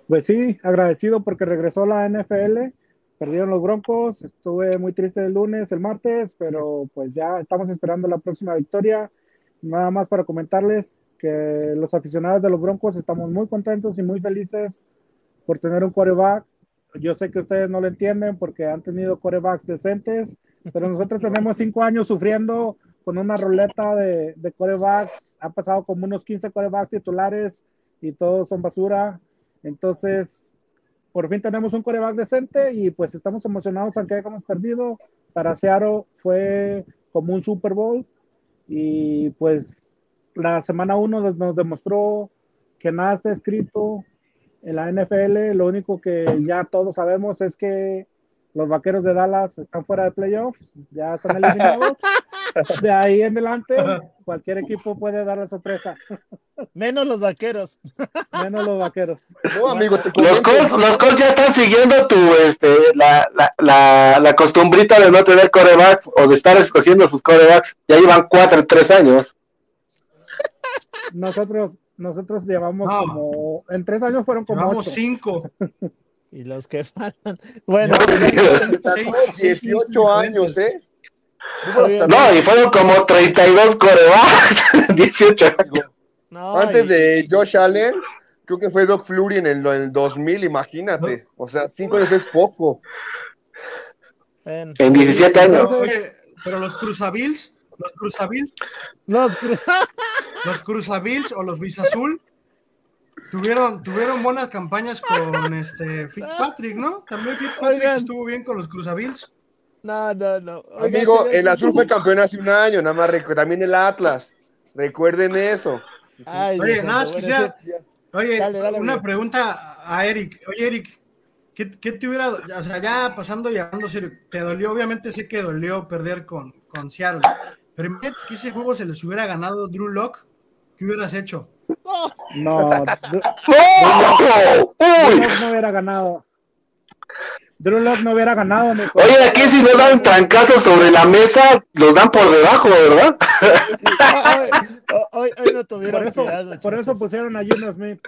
Pues sí, agradecido porque regresó la NFL, perdieron los Broncos, estuve muy triste el lunes, el martes, pero pues ya estamos esperando la próxima victoria. Nada más para comentarles que los aficionados de los Broncos estamos muy contentos y muy felices por tener un quarterback. Yo sé que ustedes no lo entienden porque han tenido quarterbacks decentes, pero nosotros tenemos cinco años sufriendo con una ruleta de, de quarterbacks. Ha pasado como unos 15 quarterbacks titulares y todos son basura. Entonces, por fin tenemos un coreback decente y pues estamos emocionados aunque hayamos perdido. Para Seattle fue como un Super Bowl y pues la semana uno nos, nos demostró que nada está escrito en la NFL. Lo único que ya todos sabemos es que los vaqueros de Dallas están fuera de playoffs, ya están eliminados. (laughs) De ahí en adelante, cualquier equipo puede dar la sorpresa, Menos los vaqueros. menos los vaqueros. No, amigo, te Los. Colts, los Colts ya están siguiendo tu, este, la, la, la, la costumbrita de no tener coreback o de estar escogiendo sus corebacks. Ya llevan cuatro, tres años. Nosotros, nosotros llevamos No. como, en tres años fueron como Llevamos ocho. cinco. (laughs) Y los que faltan. Bueno, seis 18 años, ¿eh? Oye, No, y fueron como 32 corebacks, 18 años. no, Antes y- de Josh Allen, creo que fue Doc Flurry en el, en el 2000, imagínate. O sea, 5 años es poco. ven, En 17 Pero, años. oye, pero los Cruzabils, los Cruzabils, los Cruzabils o los Bizazul tuvieron, tuvieron buenas campañas con este Fitzpatrick, ¿no? También Fitzpatrick Oigan. estuvo bien con los Cruzabils. No, no, no. Oigan, Amigo, señor, el azul fue campeón hace un año, nada más también el Atlas. Recuerden eso. Ay, Oye, nada más quisiera, oye, Dale, dale, una amigo. pregunta a Eric. Oye, Eric, ¿qué, qué te hubiera, o sea, ya pasando y hablando serio, te dolió, obviamente sé que dolió perder con, con Seattle, pero imagínate que ese juego se les hubiera ganado Drew Lock, ¿qué hubieras hecho? No, No, Drew no hubiera ganado. Drew Lock no hubiera ganado, mijo. Oye, aquí si no dan trancazos sobre la mesa, los dan por debajo, ¿verdad? hoy, hoy- hoy no tuvieron Por eso, cuidado, por eso pusieron a Gino Smith.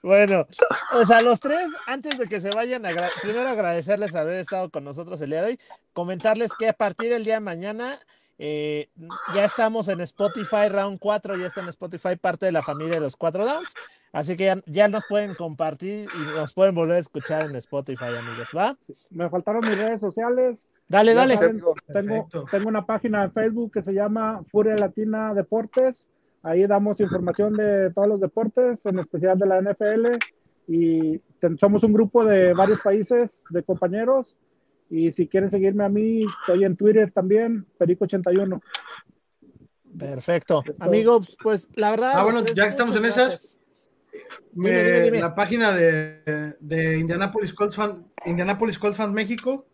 Bueno, o sea, los tres, antes de que se vayan, agra primero agradecerles haber estado con nosotros el día de hoy, comentarles que a partir del día de mañana eh, ya estamos en Spotify Round 4, ya está en Spotify parte de la familia de los cuatro Downs, así que ya, ya nos pueden compartir y nos pueden volver a escuchar en Spotify, amigos, ¿va? Me faltaron mis redes sociales. Dale, Ya dale. saben, tengo, tengo una página de Facebook que se llama Furia Latina Deportes. Ahí damos información de todos los deportes, en especial de la NFL. Y ten- somos un grupo de varios países de compañeros. Y si quieren seguirme a mí, estoy en Twitter también, Perico81. Perfecto. Amigos, pues la verdad. Ah, bueno, ya que estamos en esas. Me- Dime, dime, dime. La página de, de Indianapolis Colts Fan, Indianapolis Colts Fan México.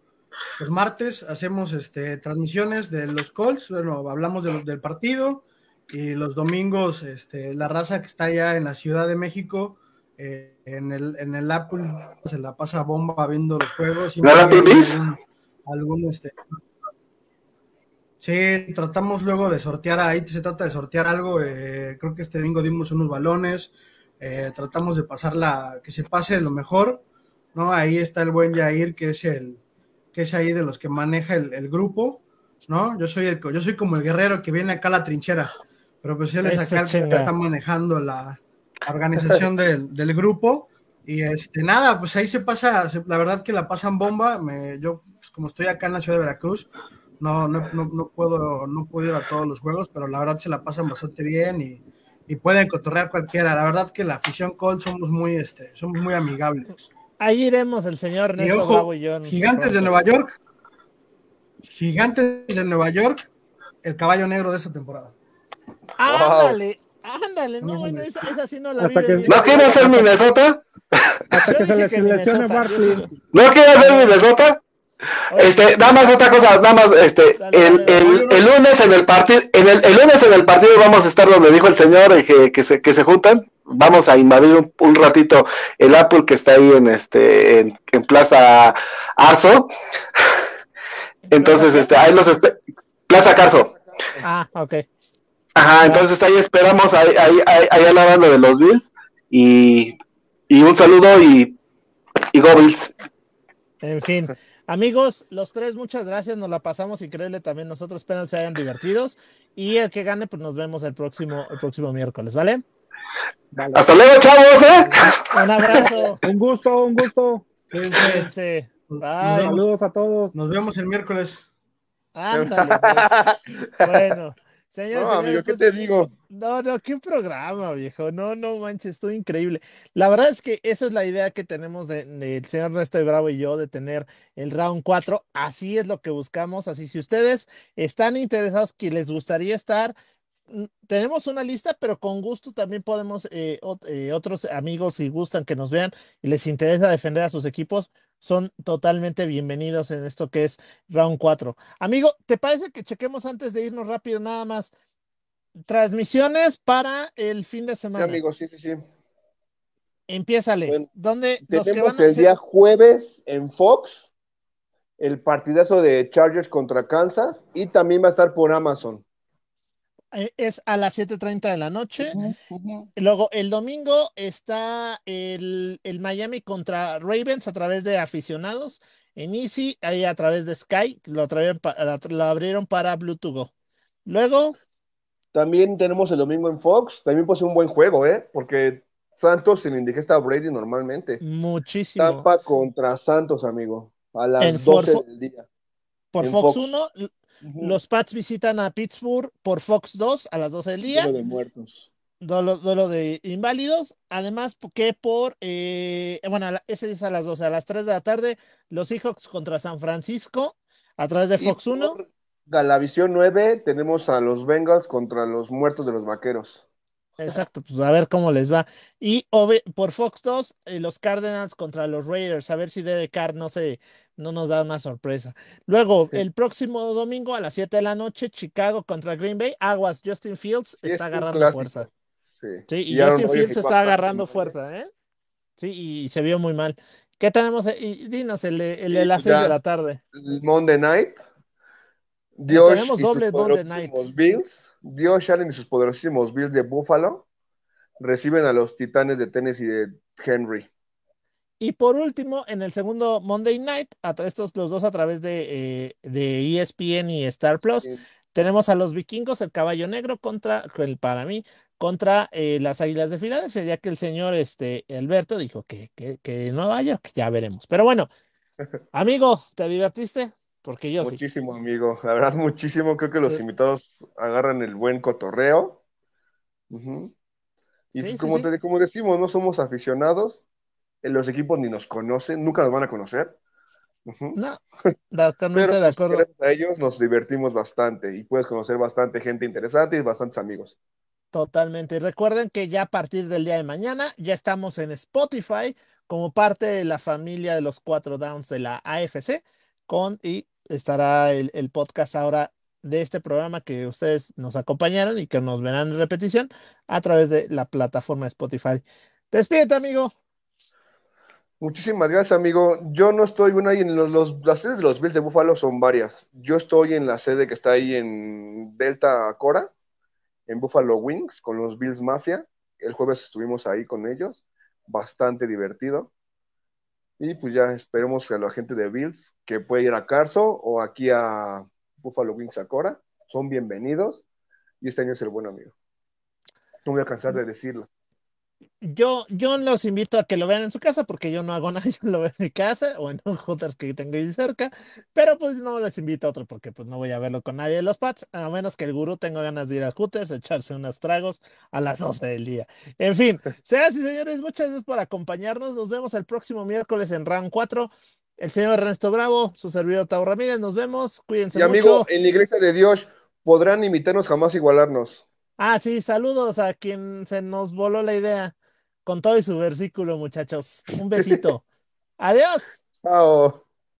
Los martes hacemos este, transmisiones de los Colts, bueno, hablamos de los, del partido y los domingos este, la raza que está allá en la Ciudad de México eh, en, el, en el Apple se la pasa bomba viendo los juegos. y ¿La algún, algún, este, Sí, tratamos luego de sortear, ahí se trata de sortear algo, eh, creo que este domingo dimos unos balones, eh, tratamos de pasarla, que se pase lo mejor, ¿no? Ahí está el buen Jair, que es el, que es ahí de los que maneja el, el grupo, ¿no? Yo soy el, yo soy como el guerrero que viene acá a la trinchera, pero pues él es acá el que está manejando la organización del, del grupo, y este, nada, pues ahí se pasa, se- la verdad que la pasan bomba, me, yo, pues, como estoy acá en la ciudad de Veracruz, no, no, no, no puedo, no puedo ir a todos los juegos, pero la verdad se la pasan bastante bien y, y pueden cotorrear cualquiera. La verdad que la afición Colt somos muy, este, somos muy amigables. Ahí iremos el señor Y Ernesto ojo, Bravo y yo. Gigantes de Nueva York, Gigantes de Nueva York, el caballo negro de esta temporada. Ándale, ándale, no, bueno, esa, esa sí no la vi que-. ¿No quiere ser Minnesota? Hasta que se les lesione Barkley. ¿No quiere ser Minnesota? Este, nada más otra cosa, nada más, este, Dale, el, dale, el, dale. el lunes en el partido, en el, el lunes en el partido vamos a estar donde dijo el señor eh, que, que se, que se juntan, vamos a invadir un, un ratito el Apple que está ahí en este, en, en Plaza Arzo, entonces este, ahí los Plaza Carso, Ah, ok. Ajá, entonces ahí esperamos, ahí, ahí, ahí, ahí hablando de los Bills, y, y un saludo y, y go Bills. En fin. Amigos, los tres, muchas gracias. Nos la pasamos increíble también. Nosotros espero se hayan divertidos. Y el que gane, pues nos vemos el próximo, el próximo miércoles, ¿vale? Vale. Hasta luego, chavos, eh. Un abrazo. Un gusto, un gusto. Bye. vemos, Saludos a todos. nos vemos el miércoles. Ándale, pues. Bueno, señores, No, amigo, ¿qué pues, te digo? No, no, qué programa, viejo. No, no manches, estuvo increíble. La verdad es que esa es la idea que tenemos de- del señor Ernesto de Bravo y yo de tener el round 4. Así es lo que buscamos. Así, si ustedes están interesados, que les gustaría estar, mm, tenemos una lista, pero con gusto también podemos, eh, ot- eh, otros amigos, si gustan que nos vean y les interesa defender a sus equipos, son totalmente bienvenidos en esto que es round 4. Amigo, ¿te parece que chequemos antes de irnos rápido nada más? Transmisiones para el fin de Sí, semana. amigo, sí, sí, sí. Empiézale. Bueno, ¿Dónde los que Tenemos van a el día jueves en Fox el partidazo de Chargers contra Kansas y también va a estar por Amazon. Eh, es a las 7:30 de la noche. Luego el domingo está el, el Miami contra Ravens a través de aficionados en Easy, ahí a través de Sky, lo, trajeron pa- la- lo abrieron para Bluetooth Go. Luego, También tenemos el domingo en Fox. También puede ser un buen juego, ¿eh? Porque Santos se le indigesta a Brady normalmente. muchísimo. Tampa contra Santos, amigo. A las En 12 Fort- del día. Por Fox Fox. 1, Los Pats visitan a Pittsburgh por Fox 2 a las 12 del día. Duelo de muertos. Duelo, duelo de inválidos. Además, que por, eh, bueno, ese es a las 12, a las 3 de la tarde, los Seahawks contra San Francisco a través de Y Fox 1. por Galavisión 9 tenemos a los Bengals contra los muertos de los vaqueros. Exacto, pues a ver cómo les va. Y por Fox 2, eh, los Cardinals contra los Raiders, a ver si Derek Carr no se, no nos da una sorpresa. Luego, Sí. el próximo domingo a las 7 de la noche, Chicago contra Green Bay. Aguas, Justin Fields Sí, está agarrando fuerza. Sí. Sí, y, Justin Fields está agarrando fuerza, ¿eh? Sí, y se vio muy mal. ¿Qué tenemos? eh? Y dinos el de, el Sí, las 6 de la tarde. El Monday Night. Dios tenemos y doble Monday Night. Bills. Dios Allen y sus poderosísimos Bills de Buffalo reciben a los Titanes de Tennessee de Henry. Y por último, en el segundo Monday Night, a estos los dos a través de, eh, de ESPN y Star Plus, Sí. tenemos a los vikingos, el caballo negro contra, el, para mí, contra eh, las águilas de Filadelfia, ya que el señor este, Alberto dijo que, que, que no vaya, que ya veremos. Pero bueno, (laughs) amigo, ¿te divertiste? Porque yo sí. Muchísimo, amigo. La verdad, muchísimo. Creo que los invitados agarran el buen cotorreo. Y Sí, pues, como, te- como decimos, no somos aficionados. eh, Los equipos ni nos conocen, nunca nos van a conocer. No, Pero totalmente de pues, acuerdo. gracias a ellos nos divertimos bastante y puedes conocer bastante gente interesante y bastantes amigos. Totalmente. Y recuerden que ya a partir del día de mañana ya estamos en Spotify como parte de la familia de los cuatro downs de la AFC con y estará el, podcast ahora de este programa que ustedes nos acompañaron y que nos verán en repetición a través de la plataforma Spotify. Despídete, amigo. Muchísimas gracias, amigo. Yo no estoy, bueno, ahí en los, los- las sedes de los Bills de Buffalo son varias. Yo estoy en la sede que está ahí en Delta Cora, en Buffalo Wings, con los Bills Mafia. El jueves estuvimos ahí con ellos, bastante divertido. Y pues ya esperemos a la gente de Bills que puede ir a Carso o aquí a Buffalo Wings a Cora. Son bienvenidos. Y este año es el buen amigo. No voy a cansar de decirlo. Yo, yo los invito a que lo vean en su casa porque yo no hago (laughs) nada, yo lo veo en mi casa o en un Hooters que tengo ahí cerca, pero pues no les invito a otro porque pues no voy a verlo con nadie de los Pats, a menos que el gurú tenga ganas de ir al Hooters, echarse unos tragos a las 12 del día. En fin, (laughs) señoras y señores, muchas gracias por acompañarnos, nos vemos el próximo miércoles en Round 4. El señor Ernesto Bravo, su servidor Tavo Ramírez, nos vemos, cuídense Y amigo, mucho. en la iglesia de Dios podrán imitarnos jamás igualarnos. Ah, sí, saludos a quien se nos voló la idea con todo y su versículo, muchachos. Un besito. (laughs) Adiós. Chao.